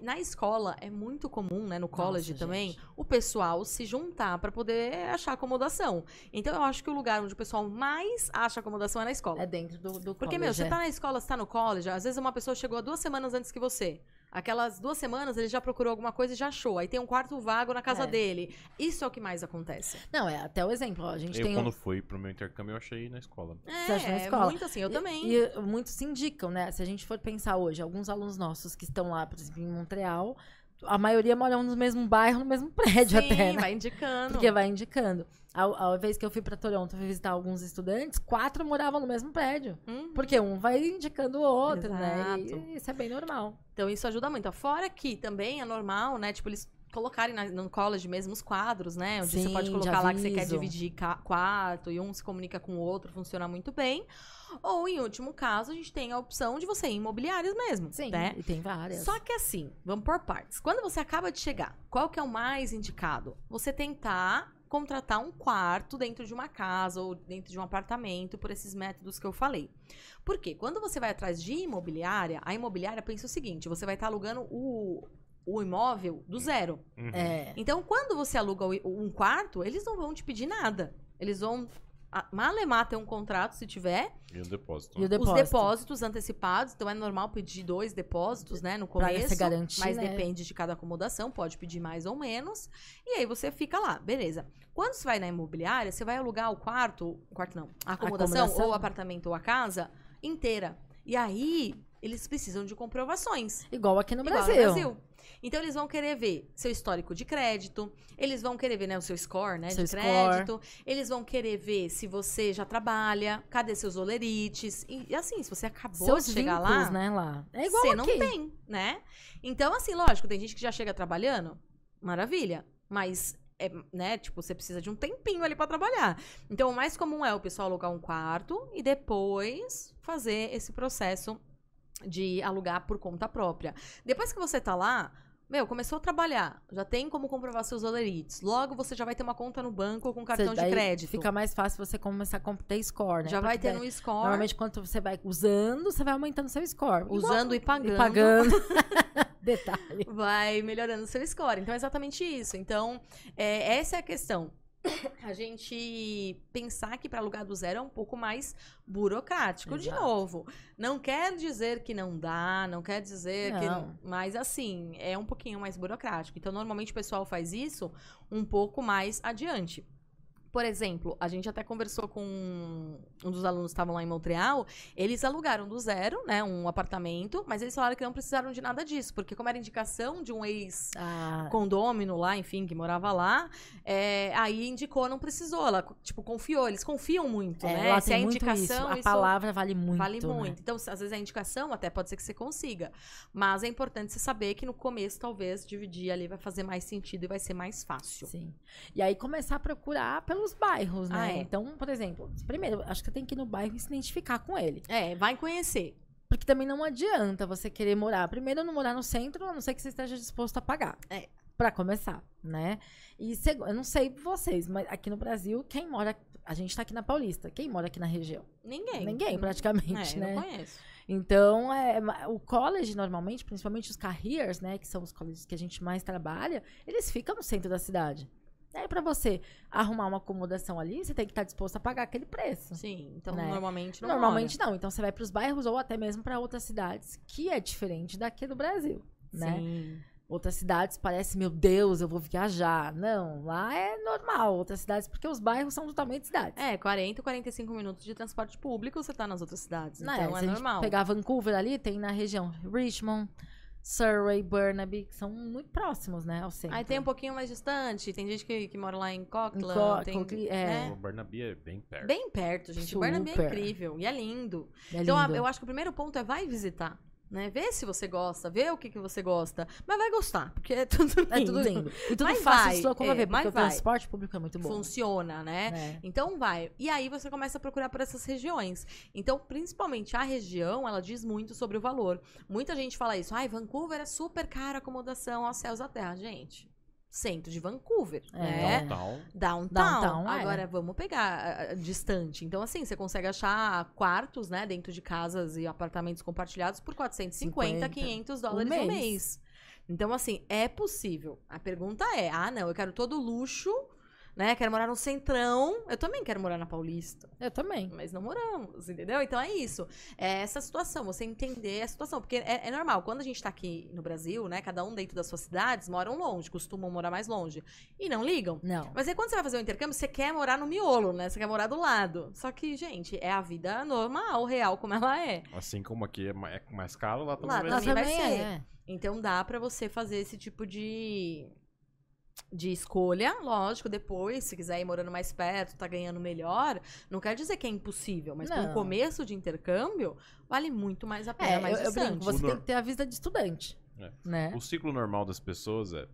C: na escola é muito comum, né, no college
B: Nossa,
C: também,
B: gente.
C: o pessoal se juntar pra poder achar acomodação. Então eu acho que o lugar onde o pessoal mais acha acomodação é na escola.
B: É dentro do, do
C: Porque, meu,
B: college,
C: você
B: é.
C: tá na escola, você tá no college, às vezes uma pessoa chegou duas semanas antes que você. Aquelas duas semanas ele já procurou alguma coisa e já achou. Aí tem um quarto vago na casa
B: É.
C: dele. Isso é o que mais acontece.
B: Não, é até o exemplo. ó, a gente
A: Eu,
B: tem um-
A: quando fui pro meu intercâmbio, eu achei na escola.
C: É,
B: Você acha na escola?
C: muito assim, eu também.
B: E, e muitos se indicam, né? Se a gente for pensar hoje, alguns alunos nossos que estão lá, por exemplo, em Montreal, a maioria moram no mesmo bairro, no mesmo prédio
C: Sim,
B: até, né?
C: vai indicando.
B: Porque vai indicando. A, a vez que eu fui pra Toronto fui visitar alguns estudantes, quatro moravam no mesmo prédio.
C: Uhum.
B: Porque um vai indicando o outro, né?
C: Exato.
B: E isso é bem normal.
C: Então isso ajuda muito. Fora que também é normal, né? Tipo, eles colocarem na- no college mesmo os quadros, né? Onde você
B: Sim,
C: pode
B: de
C: colocar lá que você quer dividir quarto e um se comunica com o outro, funciona muito bem. Ou, em último caso, a gente tem a opção de você ir em imobiliários mesmo,
B: Sim,
C: né?
B: e tem várias.
C: Só que assim, vamos por partes. Quando você acaba de chegar, qual que é o mais indicado? Você tentar contratar um quarto dentro de uma casa ou dentro de um apartamento por esses métodos que eu falei. Por quê? Quando você vai atrás de imobiliária, a imobiliária pensa o seguinte: você vai estar alugando o, o imóvel do zero.
A: Uhum.
B: É.
C: Então, quando você aluga um quarto, eles não vão te pedir nada. Eles vão a- malemar ter um contrato, se tiver,
A: E o depósito.
B: E o depósito.
C: os depósitos antecipados, então é normal pedir dois depósitos, né, no começo.
B: garantir,
C: mas
B: né?
C: depende de cada acomodação, pode pedir mais ou menos. E aí você fica lá, beleza. Quando você vai na imobiliária, você vai alugar o quarto, o quarto não, a acomodação,
B: acomodação.
C: ou o apartamento ou a casa inteira. E aí eles precisam de comprovações.
B: Igual aqui no
C: Igual
B: Brasil.
C: no Brasil. Então eles vão querer ver seu histórico de crédito, eles vão querer ver né, o seu score, né,
B: Seu
C: de
B: score.
C: crédito, eles vão querer ver se você já trabalha, cadê seus olerites, e, assim, se você acabou
B: Seus
C: de chegar
B: vínculos,
C: lá,
B: né, lá. É igual
C: você
B: aqui.
C: não tem, né? Então assim, lógico, tem gente que já chega trabalhando, maravilha, mas é, né, tipo, você precisa de um tempinho ali pra trabalhar. Então, o mais comum é o pessoal alugar um quarto e depois fazer esse processo de alugar por conta própria. Depois que você tá lá, meu, começou a trabalhar, já tem como comprovar seus olerites. Logo você já vai ter uma conta no banco com cartão
B: Você-
C: de crédito.
B: Fica mais fácil você começar a ter score, né?
C: já vai
B: Porque
C: ter
B: daí,
C: no score,
B: Normalmente, quando você vai usando, você vai aumentando seu score. Igual-
C: usando e pagando.
B: E pagando. Detalhe.
C: vai melhorando seu score. Então é exatamente isso. Então, é, essa é a questão. A gente pensar que para alugar do zero é um pouco mais burocrático. De
B: Exato.
C: novo, não quer dizer que não dá, não quer dizer que.
B: Não.
C: Mas assim, é um pouquinho mais burocrático. Então, normalmente o pessoal faz isso um pouco mais adiante. Por exemplo, a gente até conversou com um dos alunos que estavam lá em Montreal. Eles alugaram do zero, né, um apartamento, mas eles falaram que não precisaram de nada disso, porque como era indicação de um ex
B: Ah,
C: condômino lá, enfim, que morava lá, é, aí indicou, não precisou, ela, tipo, confiou, eles confiam muito,
B: é,
C: né? Se a
B: muito
C: indicação,
B: isso. A
C: isso
B: palavra vale muito.
C: vale
B: né?
C: muito. Então, se- às vezes a indicação até pode ser que você consiga, mas é importante você saber que no começo, talvez, dividir ali vai fazer mais sentido e vai ser mais fácil.
B: Sim. E aí começar a procurar pelos bairros, né?
C: Ah, é.
B: Então, por exemplo, primeiro, acho que você tem que ir no bairro e se identificar com ele.
C: É, vai conhecer.
B: Porque também não adianta você querer morar. Primeiro, não morar no centro, a não ser que você esteja disposto a pagar.
C: É.
B: Pra começar, né? E eu não sei vocês, mas aqui no Brasil, quem mora. A gente tá aqui na Paulista. Quem mora aqui na região?
C: Ninguém.
B: Ninguém, praticamente,
C: é,
B: né?
C: Não conheço.
B: Então, é, o college, normalmente, principalmente os careers, né, que são os colleges que a gente mais trabalha, eles ficam no centro da cidade. Aí, pra você arrumar uma acomodação ali, você tem que estar disposto a pagar aquele preço.
C: Sim, então
B: Né?
C: normalmente não
B: Normalmente não. Então, você vai para os bairros ou até mesmo para outras cidades, que é diferente daqui do Brasil, né?
C: Sim.
B: Outras cidades parece, meu Deus, eu vou viajar. Não, lá é normal. Outras cidades, porque os bairros são totalmente cidades.
C: É, 40, 45 minutos de transporte público, você tá nas outras cidades.
B: Não,
C: então é
B: gente
C: normal.
B: pegar Vancouver ali, tem na região Richmond, Surrey, Burnaby, que são muito próximos, né, ao centro.
C: Aí tem um pouquinho mais distante, tem gente que, que mora lá em Coquitlam,
B: Co-
C: tem,
B: Coquitlam, é.
C: né?
A: O Barnaby é bem perto.
C: Bem perto, gente. Barnaby é
B: Super.
C: incrível e é lindo.
B: É
C: Então, a-
B: lindo.
C: eu acho que o primeiro ponto é vai visitar. Né? Vê se você gosta, vê o que, que você gosta. Mas vai gostar, porque é tudo lindo.
B: É tudo lindo. E tudo
C: Mas
B: fácil
C: vai, é,
B: porque o
C: vai.
B: transporte público é muito bom.
C: Funciona, né?
B: né?
C: Então vai. E aí você começa a procurar por essas regiões. Então, principalmente a região, ela diz muito sobre o valor. Muita gente fala isso. Ai, Vancouver é super cara a acomodação aos céus da terra. Gente, centro de Vancouver,
B: É.
C: né?
A: Downtown.
C: Downtown.
B: Downtown, é.
C: Agora vamos pegar distante. Então, assim, você consegue achar quartos, né, dentro de casas e apartamentos compartilhados por 450,
B: 50.
C: 500 dólares
B: Um mês.
C: mês. Então, assim, é possível. A pergunta é: ah, não, eu quero todo luxo, né? Quero morar no centrão. Eu também quero morar na Paulista.
B: Eu também.
C: Mas não moramos, entendeu? Então é isso. É essa situação, você entender a situação. Porque é, é normal, quando a gente tá aqui no Brasil, né? Cada um dentro das suas cidades moram longe, costumam morar mais longe. E não ligam.
B: Não.
C: Mas aí quando você vai fazer o intercâmbio, você quer morar no miolo, né? Você quer morar do lado. Só que, gente, é a vida normal, real, como ela é.
A: Assim como aqui é é mais caro, lá também
C: Lá também vai ser.
B: é.
C: Então dá pra você fazer esse tipo de de escolha, lógico, depois, se quiser ir morando mais perto, tá ganhando melhor, não quer dizer que é impossível, mas um
B: Não.
C: começo de intercâmbio, vale muito mais a pena,
B: É,
C: mais
B: eu, eu brinco, você
A: O
B: tem que ter a vida de estudante.
A: É.
B: Né?
A: O ciclo normal das pessoas é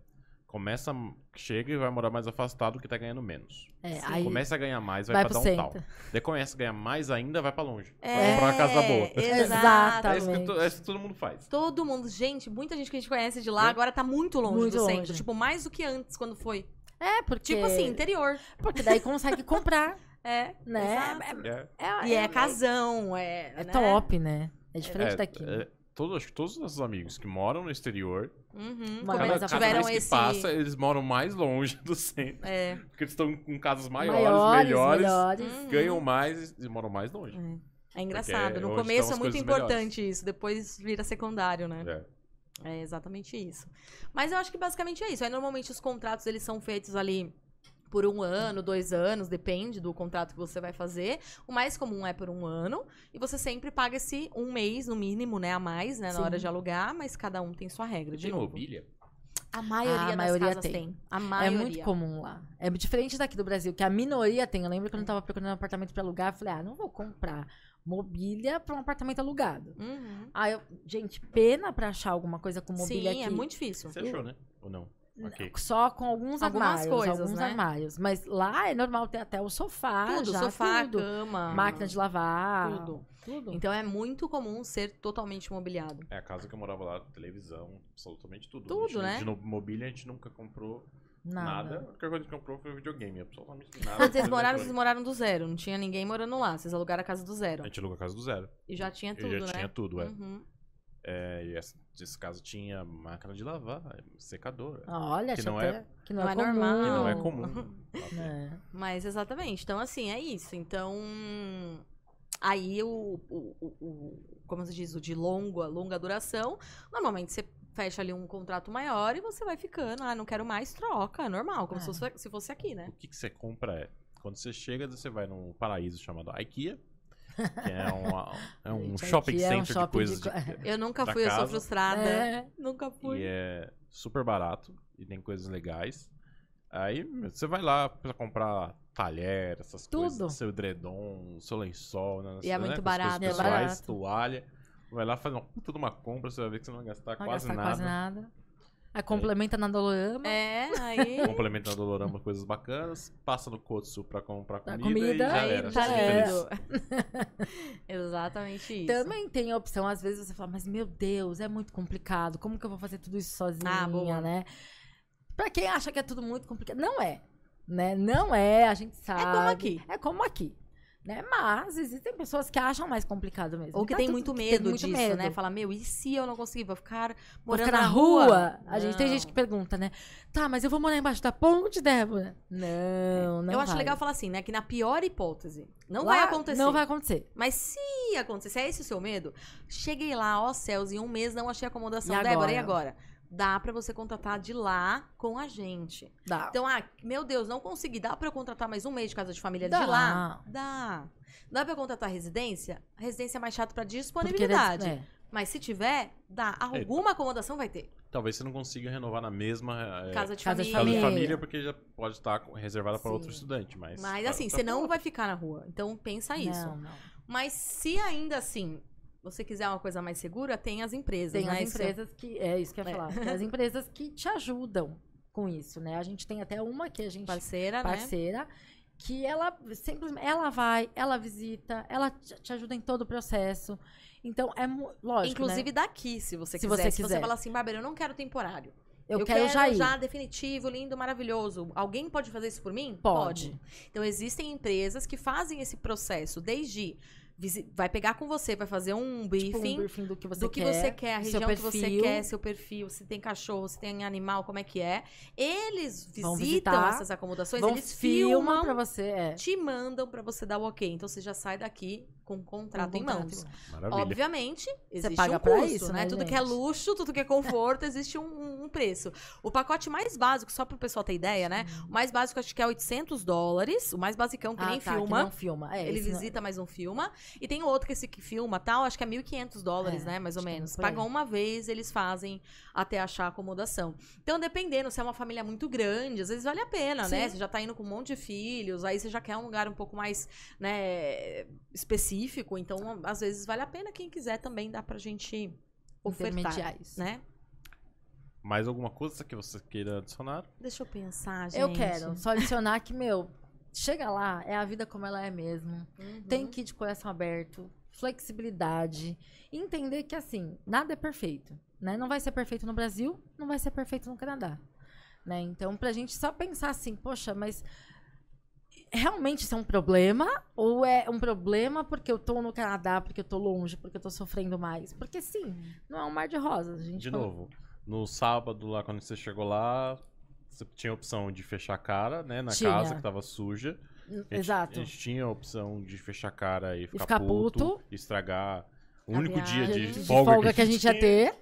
A: começa, chega e vai morar mais afastado que tá ganhando menos.
B: É,
C: Sim.
B: aí
A: Começa a ganhar mais, vai,
B: vai
A: pra downtown. Daí começa a ganhar mais ainda, vai pra longe.
C: É,
A: Vai comprar uma casa boa.
C: Exato.
A: É isso, que,
B: Exatamente.
A: é isso que todo mundo faz.
C: Todo mundo, gente, muita gente que a gente conhece de lá
A: É.
C: agora tá muito longe
B: Muito
C: do
B: longe.
C: centro, tipo mais do que antes quando foi.
B: É, porque.
C: Tipo assim, interior.
B: Porque daí consegue comprar,
C: É,
B: né?
C: exato.
A: É,
B: É,
C: E é casão, é,
B: É
C: né?
B: top, né? É diferente
A: é,
B: daqui.
A: é, todos, acho que todos os nossos amigos que moram no exterior,
C: Uhum.
B: Mas
A: cada,
B: a-
A: cada
C: tiveram
A: vez que
C: esse
A: passa, eles moram mais longe do centro.
C: é,
A: Porque eles estão com casas maiores,
B: maiores,
A: melhores,
B: melhores.
C: Uhum.
A: ganham mais e moram mais longe.
C: É engraçado.
A: Porque
C: No começo é muito importante isso, depois vira secundário, né?
A: É.
C: É exatamente isso. Mas eu acho que basicamente é isso. Aí normalmente os contratos eles são feitos ali por um ano, dois anos, depende do contrato que você vai fazer. O mais comum é por um ano. E você sempre paga esse um mês, no mínimo, né? A mais, né? Na
B: Sim.
C: hora de alugar, mas cada um tem sua regra, de
A: Tem
C: novo.
A: mobília?
C: A maioria
B: a
C: das
B: maioria
C: casas
B: tem.
C: tem. A
B: É
C: maioria.
B: muito comum lá. É diferente daqui do Brasil, que a minoria tem. Eu lembro quando eu tava procurando um apartamento pra alugar, eu falei, ah, não vou comprar mobília pra um apartamento alugado.
C: Uhum.
B: Ah, eu, gente, pena pra achar alguma coisa com mobília
C: Sim,
B: aqui.
C: é muito difícil.
A: Você achou, né? Ou não? Ok.
B: Só com alguns
C: Algumas
B: armários,
C: coisas,
B: alguns
C: né?
B: armários. Mas lá é normal ter até o sofá,
C: tudo,
B: já,
C: sofá,
B: tudo.
C: cama.
B: máquina de lavar,
C: Tudo.
B: tudo.
C: Então é muito comum ser totalmente mobiliado.
A: É a casa que eu morava lá, televisão, absolutamente tudo.
C: Tudo,
A: A gente-
C: né?
A: De no- mobília a gente nunca comprou nada.
B: Nada.
A: A única coisa que a gente comprou foi o videogame, absolutamente nada.
C: Quando vocês moraram, vocês moraram do zero. Não tinha ninguém morando lá. Vocês alugaram a casa do zero.
A: A gente alugou a casa do zero.
C: E já tinha
A: E
C: tudo,
A: já
C: né?
A: tinha tudo, é.
C: Uhum.
A: É, e essa, esse caso tinha máquina de lavar, secador.
B: Olha,
A: Que
B: deixa
A: não é-
B: que não,
C: não
B: é,
C: é
B: comum.
C: normal.
A: Que não é comum.
B: É.
C: Mas exatamente. Então, assim, é isso. Então. Aí o, o, o- o- como se diz, o de longa, longa duração, normalmente você fecha ali um contrato maior e você vai ficando. Ah, não quero mais, troca. É normal, como
B: É.
C: se, fosse, se fosse aqui, né?
A: O que, que você compra é, quando você chega, você vai num paraíso chamado IKEA, que é, uma- é um
B: Gente,
A: shopping
B: IKEA é um
A: center de
B: shopping
A: coisas
B: de
A: de,
C: Eu nunca
A: Da
C: fui, eu sou
A: casa.
C: frustrada.
B: É.
C: Nunca fui.
A: E é super barato e tem coisas legais. Aí você vai lá pra comprar talher, essas
B: Tudo.
A: coisas, seu edredom, seu lençol, né,
C: E é muito
A: com as
C: barato,
B: é barato.
A: toalha. Vai lá fazer uma puta de uma compra, você vai ver que você não vai gastar
B: Não vai
A: quase,
B: gastar
A: nada.
B: quase nada. Aí complementa na Dolorama.
C: É, aí.
A: Complementa na Dolorama coisas bacanas, passa no Kotsu pra comprar
B: Pra
A: comida, e
B: comida,
A: já
C: aí
A: era.
C: tá
B: é.
C: lindo. Exatamente isso.
B: Também tem a opção, às vezes você fala, mas meu Deus, é muito complicado. Como que eu vou fazer tudo isso sozinha,
C: Ah, boa.
B: né? Pra quem acha que é tudo muito complicado, não é. Né? Não é, a gente sabe.
C: como aqui.
B: É como aqui. Né? Mas existem pessoas que acham mais complicado mesmo.
C: Ou que
B: Tá
C: tem
B: tudo-
C: muito
B: que tem
C: medo
B: muito
C: disso,
B: medo.
C: né? Fala, meu, e se eu não conseguir? Vou ficar
B: Vou
C: morando
B: ficar
C: na,
B: na rua. A gente tem gente que pergunta, né? Tá, mas eu vou morar embaixo da ponte, Débora? Não, não
C: eu acho
B: vai.
C: legal falar assim, né? Que na pior hipótese, não
B: Lá
C: vai acontecer.
B: Não vai acontecer.
C: Mas se acontecer, se é esse o seu medo, cheguei lá, ó céus, em um mês não achei acomodação.
B: E
C: Débora, e
B: agora?
C: Dá pra você contratar de lá com a gente.
B: Dá.
C: Então, ah, meu Deus, não consegui. Dá pra eu contratar mais um mês de casa de família
B: Dá.
C: de lá? Dá. Dá pra eu contratar residência? A residência é mais chata pra
B: Porque
C: disponibilidade.
B: eles- é.
C: Mas se tiver, dá. Alguma acomodação vai ter.
A: Talvez você não consiga renovar na mesma é,
C: Casa de
B: Casa de
C: família.
A: casa de
B: família.
A: porque já pode estar reservada para outro estudante. Mas,
C: Mas
A: tá-
C: assim,
A: tá
C: você não
A: bom.
C: vai ficar na rua. Então pensa isso.
B: Não, não.
C: Mas se ainda assim você quiser uma coisa mais segura, tem as empresas,
B: Tem
C: né?
B: as
C: Isso-
B: empresas que. É isso que eu ia
C: É.
B: falar. Tem as empresas que te ajudam com isso, né? A gente tem até uma que a gente.
C: parceira, né?
B: parceira. Que ela simplesmente. Ela vai, ela visita, ela te ajuda em todo o processo. Então, é lógico.
C: Inclusive
B: né?
C: daqui, se você
B: Se
C: quiser.
B: você
C: Se você
B: quiser.
C: falar assim, Bárbara, eu não quero temporário.
B: eu, quero, já ir.
C: definitivo, lindo, maravilhoso. Alguém pode fazer isso por mim?
B: Pode.
C: Então existem empresas que fazem esse processo desde vai pegar com você, vai fazer um
B: Tipo,
C: briefing.
B: um briefing do que você
C: do que
B: quer.
C: você quer, a região que você quer, seu perfil, se tem cachorro, se tem animal, como é que é. Eles
B: Vão
C: visitam
B: visitar,
C: essas acomodações, eles
B: filmam pra você, é.
C: te mandam pra você dar o ok. Então você já sai daqui com um contrato
B: Um
C: em
B: contrato
C: mãos.
A: Maravilha.
C: Obviamente, existe
B: paga
C: um custo,
B: isso,
C: né?
B: né,
C: Tudo que é luxo, tudo que é conforto, existe um, um preço. O pacote mais básico, só pro pessoal ter ideia, né? O mais básico acho que é 800 dólares, o mais basicão que
B: ah,
C: nem
B: tá,
C: filma.
B: Que não filma. É,
C: Ele
B: não-
C: visita, mas não filma. E tem outro que esse que filma tal, acho que é 1.500 dólares,
B: É,
C: né? Mais ou
B: é
C: menos. Pagam uma vez, eles fazem até achar acomodação. Então, dependendo, se é uma família muito grande, às vezes vale a pena, né?
B: Sim.
C: Você já tá indo com um monte de filhos, aí você já quer um lugar um pouco mais, né, específico. Então, às vezes vale a pena. Quem quiser também dá pra gente ofertar, né?
A: Mais alguma coisa que você queira adicionar?
C: Deixa eu pensar, gente.
B: Eu quero só adicionar que, meu, chega lá, é a vida como ela é mesmo.
C: Uhum.
B: Tem que ir de coração aberto, flexibilidade. Entender que, assim, nada é perfeito. Né? Não vai ser perfeito no Brasil, não vai ser perfeito no Canadá. Né? Então, pra gente só pensar assim, poxa, mas realmente isso é um problema? Ou é um problema porque eu tô no Canadá, porque eu tô longe, porque eu tô sofrendo mais? Porque sim, não é um mar de rosas. A gente
A: De
B: fala-
A: novo, no sábado lá, quando você chegou lá, você tinha a opção de fechar a cara, né? Na
B: Tinha.
A: casa que tava suja. A gente-
B: Exato.
A: A gente tinha a opção de fechar a cara e ficar,
B: ficar
A: puto,
B: puto.
A: estragar o
C: A
A: único dia de,
B: de
A: folga,
B: folga que a gente ia
A: tinha.
B: ter.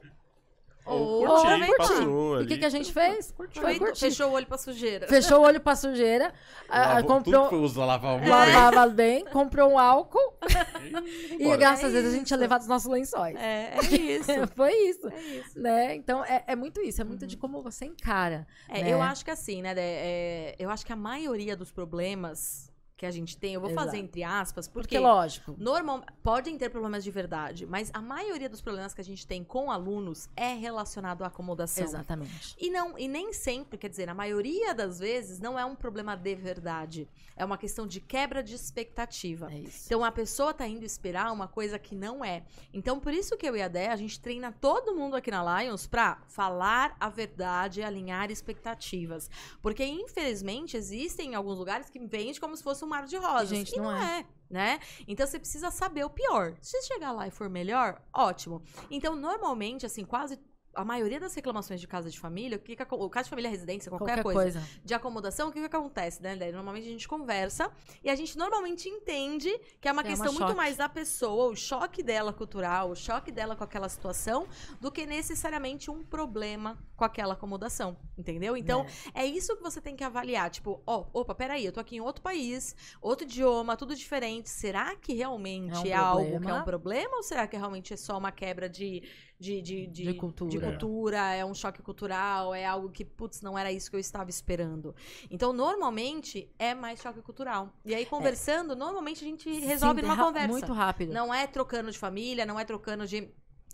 A: Ou
C: Ou
A: curtir,
B: aproveitar.
A: passou
B: E
A: ali.
B: o que, que a gente fez? Foi
C: Aproveitou,
B: curtir.
C: Fechou o olho pra sujeira.
B: Fechou o olho pra sujeira, a- a-
A: Lavou tudo
B: comprou,
A: que foi usado, lavar o
B: lavava bem, comprou um álcool e
A: Embora.
B: graças a
C: É
B: Deus a gente tinha levado os nossos lençóis.
C: É, é isso.
B: Foi isso.
C: É isso.
B: Né? Então é, é muito isso, é muito de como você encara.
C: É,
B: né?
C: Eu acho que assim, né? Dé, é, eu acho que a maioria dos problemas que a gente tem, eu vou fazer
B: Exato.
C: entre aspas, porque,
B: Porque, lógico,
C: normal, podem ter problemas de verdade, mas a maioria dos problemas que a gente tem com alunos é relacionado à acomodação.
B: exatamente.
C: E não, e nem sempre, quer dizer, na maioria das vezes, não é um problema de verdade. É uma questão de quebra de expectativa.
B: É isso.
C: Então a pessoa tá indo esperar uma coisa que não é. Então por isso que eu e a Dé, a gente treina todo mundo aqui na Lions pra falar a verdade e alinhar expectativas. Porque infelizmente existem alguns lugares que vende como se fosse um mar de rosas.
B: Gente,
C: e
B: não
C: não é. Né? Então você precisa saber o pior. Se chegar lá e for melhor, ótimo. Então, normalmente, assim, quase a maioria das reclamações de casa de família, o que que, o casa de família residência, qualquer, coisa, de acomodação, o que, que acontece, né? Normalmente a gente conversa e a gente normalmente entende que é uma
B: É uma
C: questão muito
B: choque.
C: mais da pessoa, o choque dela cultural, o choque dela com aquela situação, do que necessariamente um problema com aquela acomodação, entendeu? Então, é isso que você tem que avaliar. Tipo, ó, opa, peraí, eu tô aqui em outro país, outro idioma, tudo diferente. Será que realmente
B: É
C: é,
B: um
C: algo que é um problema? Ou será que realmente é só uma quebra de, de, de, de,
B: De cultura.
C: de cultura, é um choque cultural, é algo que, putz, não era isso que eu estava esperando. Então, normalmente, é mais choque cultural. E aí, conversando, normalmente a gente resolve
B: Sim,
C: numa conversa.
B: Muito rápido.
C: Não é trocando de família, não é trocando de.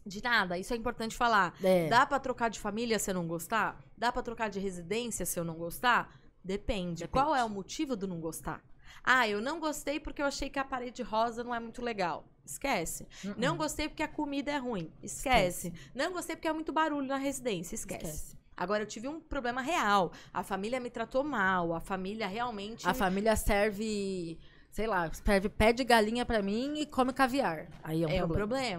C: De nada, isso é importante falar.
B: É.
C: Dá pra trocar de família se eu não gostar? Dá pra trocar de residência se eu não gostar? Depende.
B: Depende.
C: Qual é o motivo do não gostar? Ah, eu não gostei porque eu achei que a parede rosa não é muito legal. Esquece.
B: Uh-uh.
C: Não gostei porque a comida é ruim. Esquece. Não gostei porque é muito barulho na residência. Esquece.
B: Esquece.
C: Agora eu tive um problema real. A família me tratou mal. A família realmente.
B: A família serve, sei lá, serve pé de galinha pra mim e come caviar. Aí é um
C: é um
B: problema.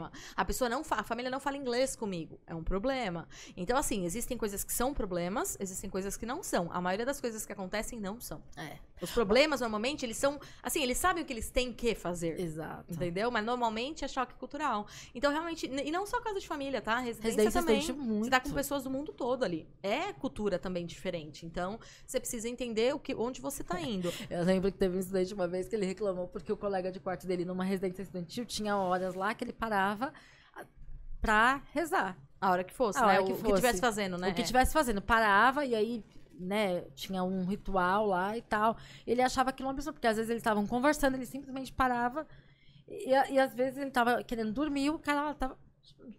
C: problema. A pessoa não fa- a família não fala inglês comigo. É um problema. Então, assim, existem coisas que são problemas, existem coisas que não são. A maioria das coisas que acontecem não são.
B: É,
C: Os problemas, normalmente, eles são. Assim, eles sabem o que eles têm que fazer.
B: exato.
C: Entendeu? Mas normalmente é choque cultural. Então, realmente. E não só casa de família, tá? Residência,
B: Residência
C: também.
B: muito.
C: Você tá com pessoas do mundo todo ali. É cultura também diferente. Então, você precisa entender o que, onde você tá indo.
B: Eu lembro que teve um estudante uma vez que ele reclamou porque o colega de quarto dele, numa residência estudantil, tinha horas lá que ele parava pra rezar.
C: A hora que fosse,
B: A
C: né?
B: hora
C: o
B: que
C: que
B: fosse.
C: estivesse fazendo, né?
B: O que
C: É.
B: estivesse fazendo. Parava e aí, né, tinha um ritual lá e tal. Ele achava aquilo uma absurdo, porque às vezes eles estavam conversando, ele simplesmente parava. E, e às vezes ele tava querendo dormir, o cara tava.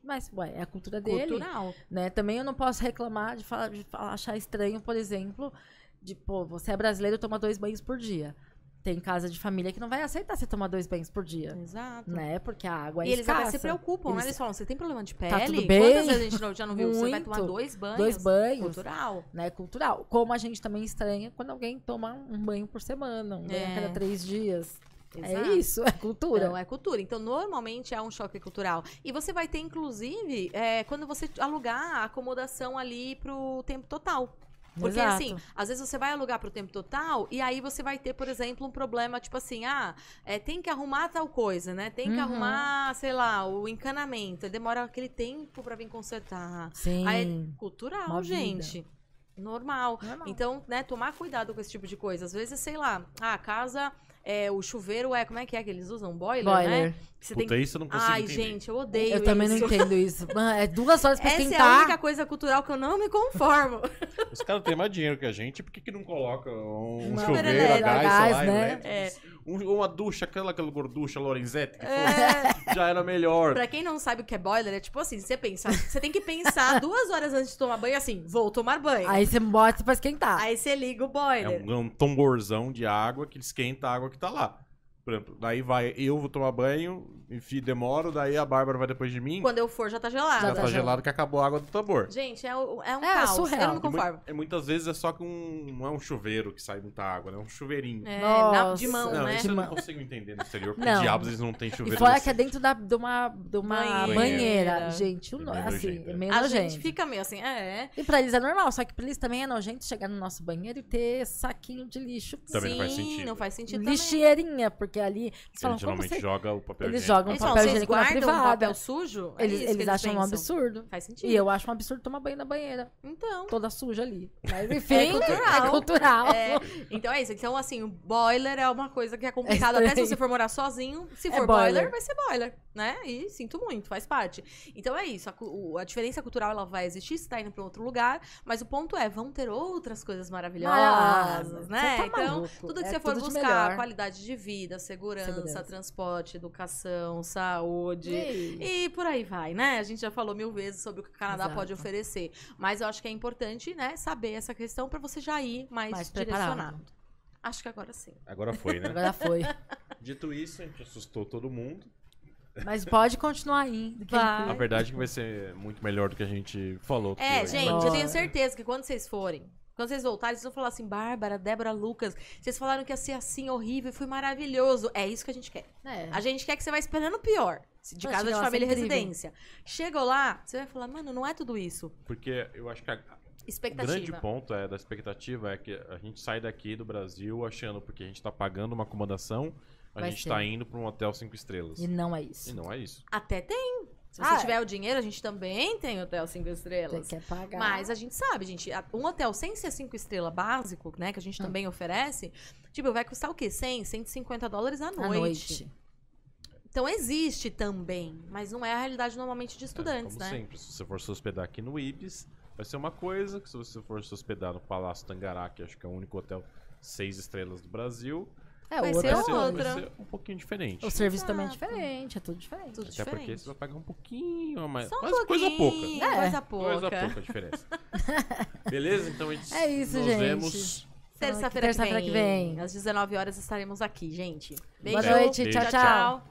B: Mas, ué, é a cultura dele.
C: Cultural.
B: né? Também eu não posso reclamar de, falar, de achar estranho, por exemplo, de, pô, você é brasileiro toma dois banhos por dia. Tem casa de família que não vai aceitar você tomar dois banhos por dia.
C: Exato.
B: Né? Porque a água é
C: E eles até
B: escassa.
C: se preocupam, né?
B: Eles-
C: Eles falam, você tem problema de pele?
B: Tá tudo bem?
C: Quantas vezes a gente não- já não viu? Você vai
B: Muito.
C: tomar dois banhos?
B: Dois banhos.
C: Cultural.
B: Né, cultural. Como a gente também estranha quando alguém toma um banho por semana, um banho
C: É.
B: a cada três dias. É
C: Exato.
B: isso, é cultura.
C: Então, é cultura. Então, normalmente é um choque cultural. E você vai ter, inclusive, é, quando você alugar a acomodação ali pro tempo total. Porque,
B: Exato.
C: assim, às vezes você vai alugar pro tempo total e aí você vai ter, por exemplo, um problema, tipo assim, ah, é, tem que arrumar tal coisa, né? Tem que
B: Uhum.
C: arrumar, sei lá, o encanamento. Aí Demora aquele tempo pra vir consertar.
B: Sim.
C: Aí é cultural,
B: Uma vida.
C: gente. Normal.
B: Normal.
C: Então, né, tomar cuidado com esse tipo de coisa. Às vezes, sei lá, ah, a casa, é, o chuveiro é, como é que é que eles usam? Boiler,
B: Boiler.
C: né? Você
A: Puta,
C: tem...
A: isso eu não consigo
C: Ai,
A: entender.
C: gente, eu odeio
B: Eu também não
C: isso.
B: entendo isso. Mano, É duas horas pra
C: Essa é a única coisa cultural que eu não me conformo.
A: Os caras têm mais dinheiro que a gente, por que, que não coloca um
B: Uma
A: chuveiro a
C: elétrica,
A: gás,
B: gás,
A: solar,
B: né?
C: É.
A: Um- uma ducha, aquela, aquela gorducha Lorenzetti, que
C: É.
A: foi, já era melhor.
C: pra quem não sabe o que é boiler, é tipo assim, você pensa, você tem que pensar duas horas antes de tomar banho, assim, vou tomar banho. Aí,
B: Aí você bota pra esquentar.
C: você liga o
A: É
C: boiler.
A: um, é um tamborzão de água que esquenta a água que tá lá. Por exemplo, daí vai, eu vou tomar banho, enfim, demoro, daí a Bárbara vai depois de mim,
C: Quando eu for, já tá gelado.
A: já
B: Já
A: tá
B: tá
A: gelado que acabou a água do tambor.
C: Gente, é, o- é um
B: É,
C: caos.
B: surreal.
C: Eu não me
A: E mu-
C: conformo.
A: e muitas vezes é só que um. Não é um chuveiro que sai muita água, né? É um chuveirinho.
C: É, na- de mão,
A: não,
C: né?
A: isso eu não consigo entender no exterior. Por
B: Não.
A: diabos eles não têm
B: E
A: chuveiro.
B: fora
A: assim.
B: que é dentro da, de uma, de uma
C: Banheira.
B: banheira. Gente, o
A: É
B: no-
A: meio
B: assim,
A: nojento,
B: é
A: é.
B: meio
C: A
B: nojento.
C: gente fica meio assim, é.
B: E pra eles é normal, só que pra eles também é nojento chegar no nosso banheiro e ter saquinho de lixo.
A: Também não faz
C: Sim,
A: sentido.
C: não faz sentido também.
B: Lixeirinha, porque ali eles como
A: geralmente
B: você...
A: joga o papel
B: Eles
A: higiênico.
B: Jogam
C: Eles
B: papel higiênico na privada.
C: papel sujo? É
B: Eles,
C: que
B: eles acham um absurdo.
C: Faz sentido.
B: E eu acho um absurdo tomar banho na banheira,
C: Então.
B: toda suja ali. Mas enfim,
C: É cultural.
B: é cultural.
C: É, então é isso. Então, assim, o boiler é uma coisa que é complicado.
B: É
C: Até se você for morar sozinho, se
B: É
C: for boiler.
B: boiler.
C: vai ser boiler, né? E sinto muito, faz parte. Então é isso. A, a diferença cultural ela vai existir, você tá indo pra outro lugar. Mas o ponto é, vão ter outras coisas maravilhosas,
B: Você
C: né?
B: tá
C: então, tudo que
B: É
C: você for buscar,
B: melhor.
C: qualidade de vida, segurança,
B: Segurança.
C: transporte, educação, saúde.
B: E-
C: E por aí vai, né? A gente já falou mil vezes sobre o que o Canadá
B: Exato.
C: pode oferecer. Mas eu acho que é importante, né, saber essa questão pra você já ir mais,
B: Mais
C: direcionado.
B: preparado.
C: Acho que agora sim.
A: Agora foi, né?
B: Agora foi.
A: Dito isso, a gente assustou todo mundo.
B: Mas pode continuar indo.
C: Vai.
A: A verdade é que vai ser muito melhor do que a gente falou.
C: É, gente, eu tenho certeza que quando vocês forem, quando vocês voltarem, vocês vão falar assim, Bárbara, Débora, Lucas, vocês falaram que ia ser assim, horrível, foi maravilhoso. É isso que a gente quer.
B: É.
C: A gente quer que você vá esperando o pior. De casa de
B: lá,
C: família e residência. Chegou lá, você vai falar, mano, não é tudo isso.
A: Porque eu acho que a, o
C: Expectativa.
A: grande ponto é, da expectativa é que a gente sai daqui do Brasil achando porque a gente tá pagando uma acomodação, a
B: Vai
A: gente
B: ser.
A: tá indo pra um hotel cinco estrelas.
B: E não é isso.
A: E não é isso.
C: Até tem. Se
B: Ah,
C: você tiver o dinheiro, a gente também tem hotel cinco
B: Você
C: estrelas.
B: quer pagar.
C: Mas a gente sabe, gente, um hotel sem ser cinco estrelas básico, né, que a gente
B: Hum.
C: também oferece, tipo, vai custar o quê? 100, 150 dólares à
B: à
C: noite.
B: noite.
C: Então existe também, mas não é a realidade normalmente de estudantes,
A: como
C: né?
A: sempre, se você for se hospedar aqui no Ibis, vai ser uma coisa, que se você for se hospedar no Palácio Tangará, que acho que é o único hotel seis estrelas do Brasil,
B: É,
C: Vai
B: o
C: ser outra.
A: vai ser um pouquinho diferente.
B: O serviço também é
C: Exato.
B: diferente, é tudo diferente.
C: Tudo
A: Até
C: diferente.
A: porque você vai pagar um pouquinho a mais.
C: Só um
A: mas coisa pouca.
B: É.
C: Coisa pouca.
A: Coisa pouca a diferença. Beleza? Então a gente
B: É isso,
A: nos
B: gente.
C: Terça-feira
B: Terça-feira
C: que,
B: que
C: vem.
B: vem.
C: Às 19 horas estaremos aqui, gente. Beijo.
B: Boa noite,
A: Beijo.
B: tchau, tchau.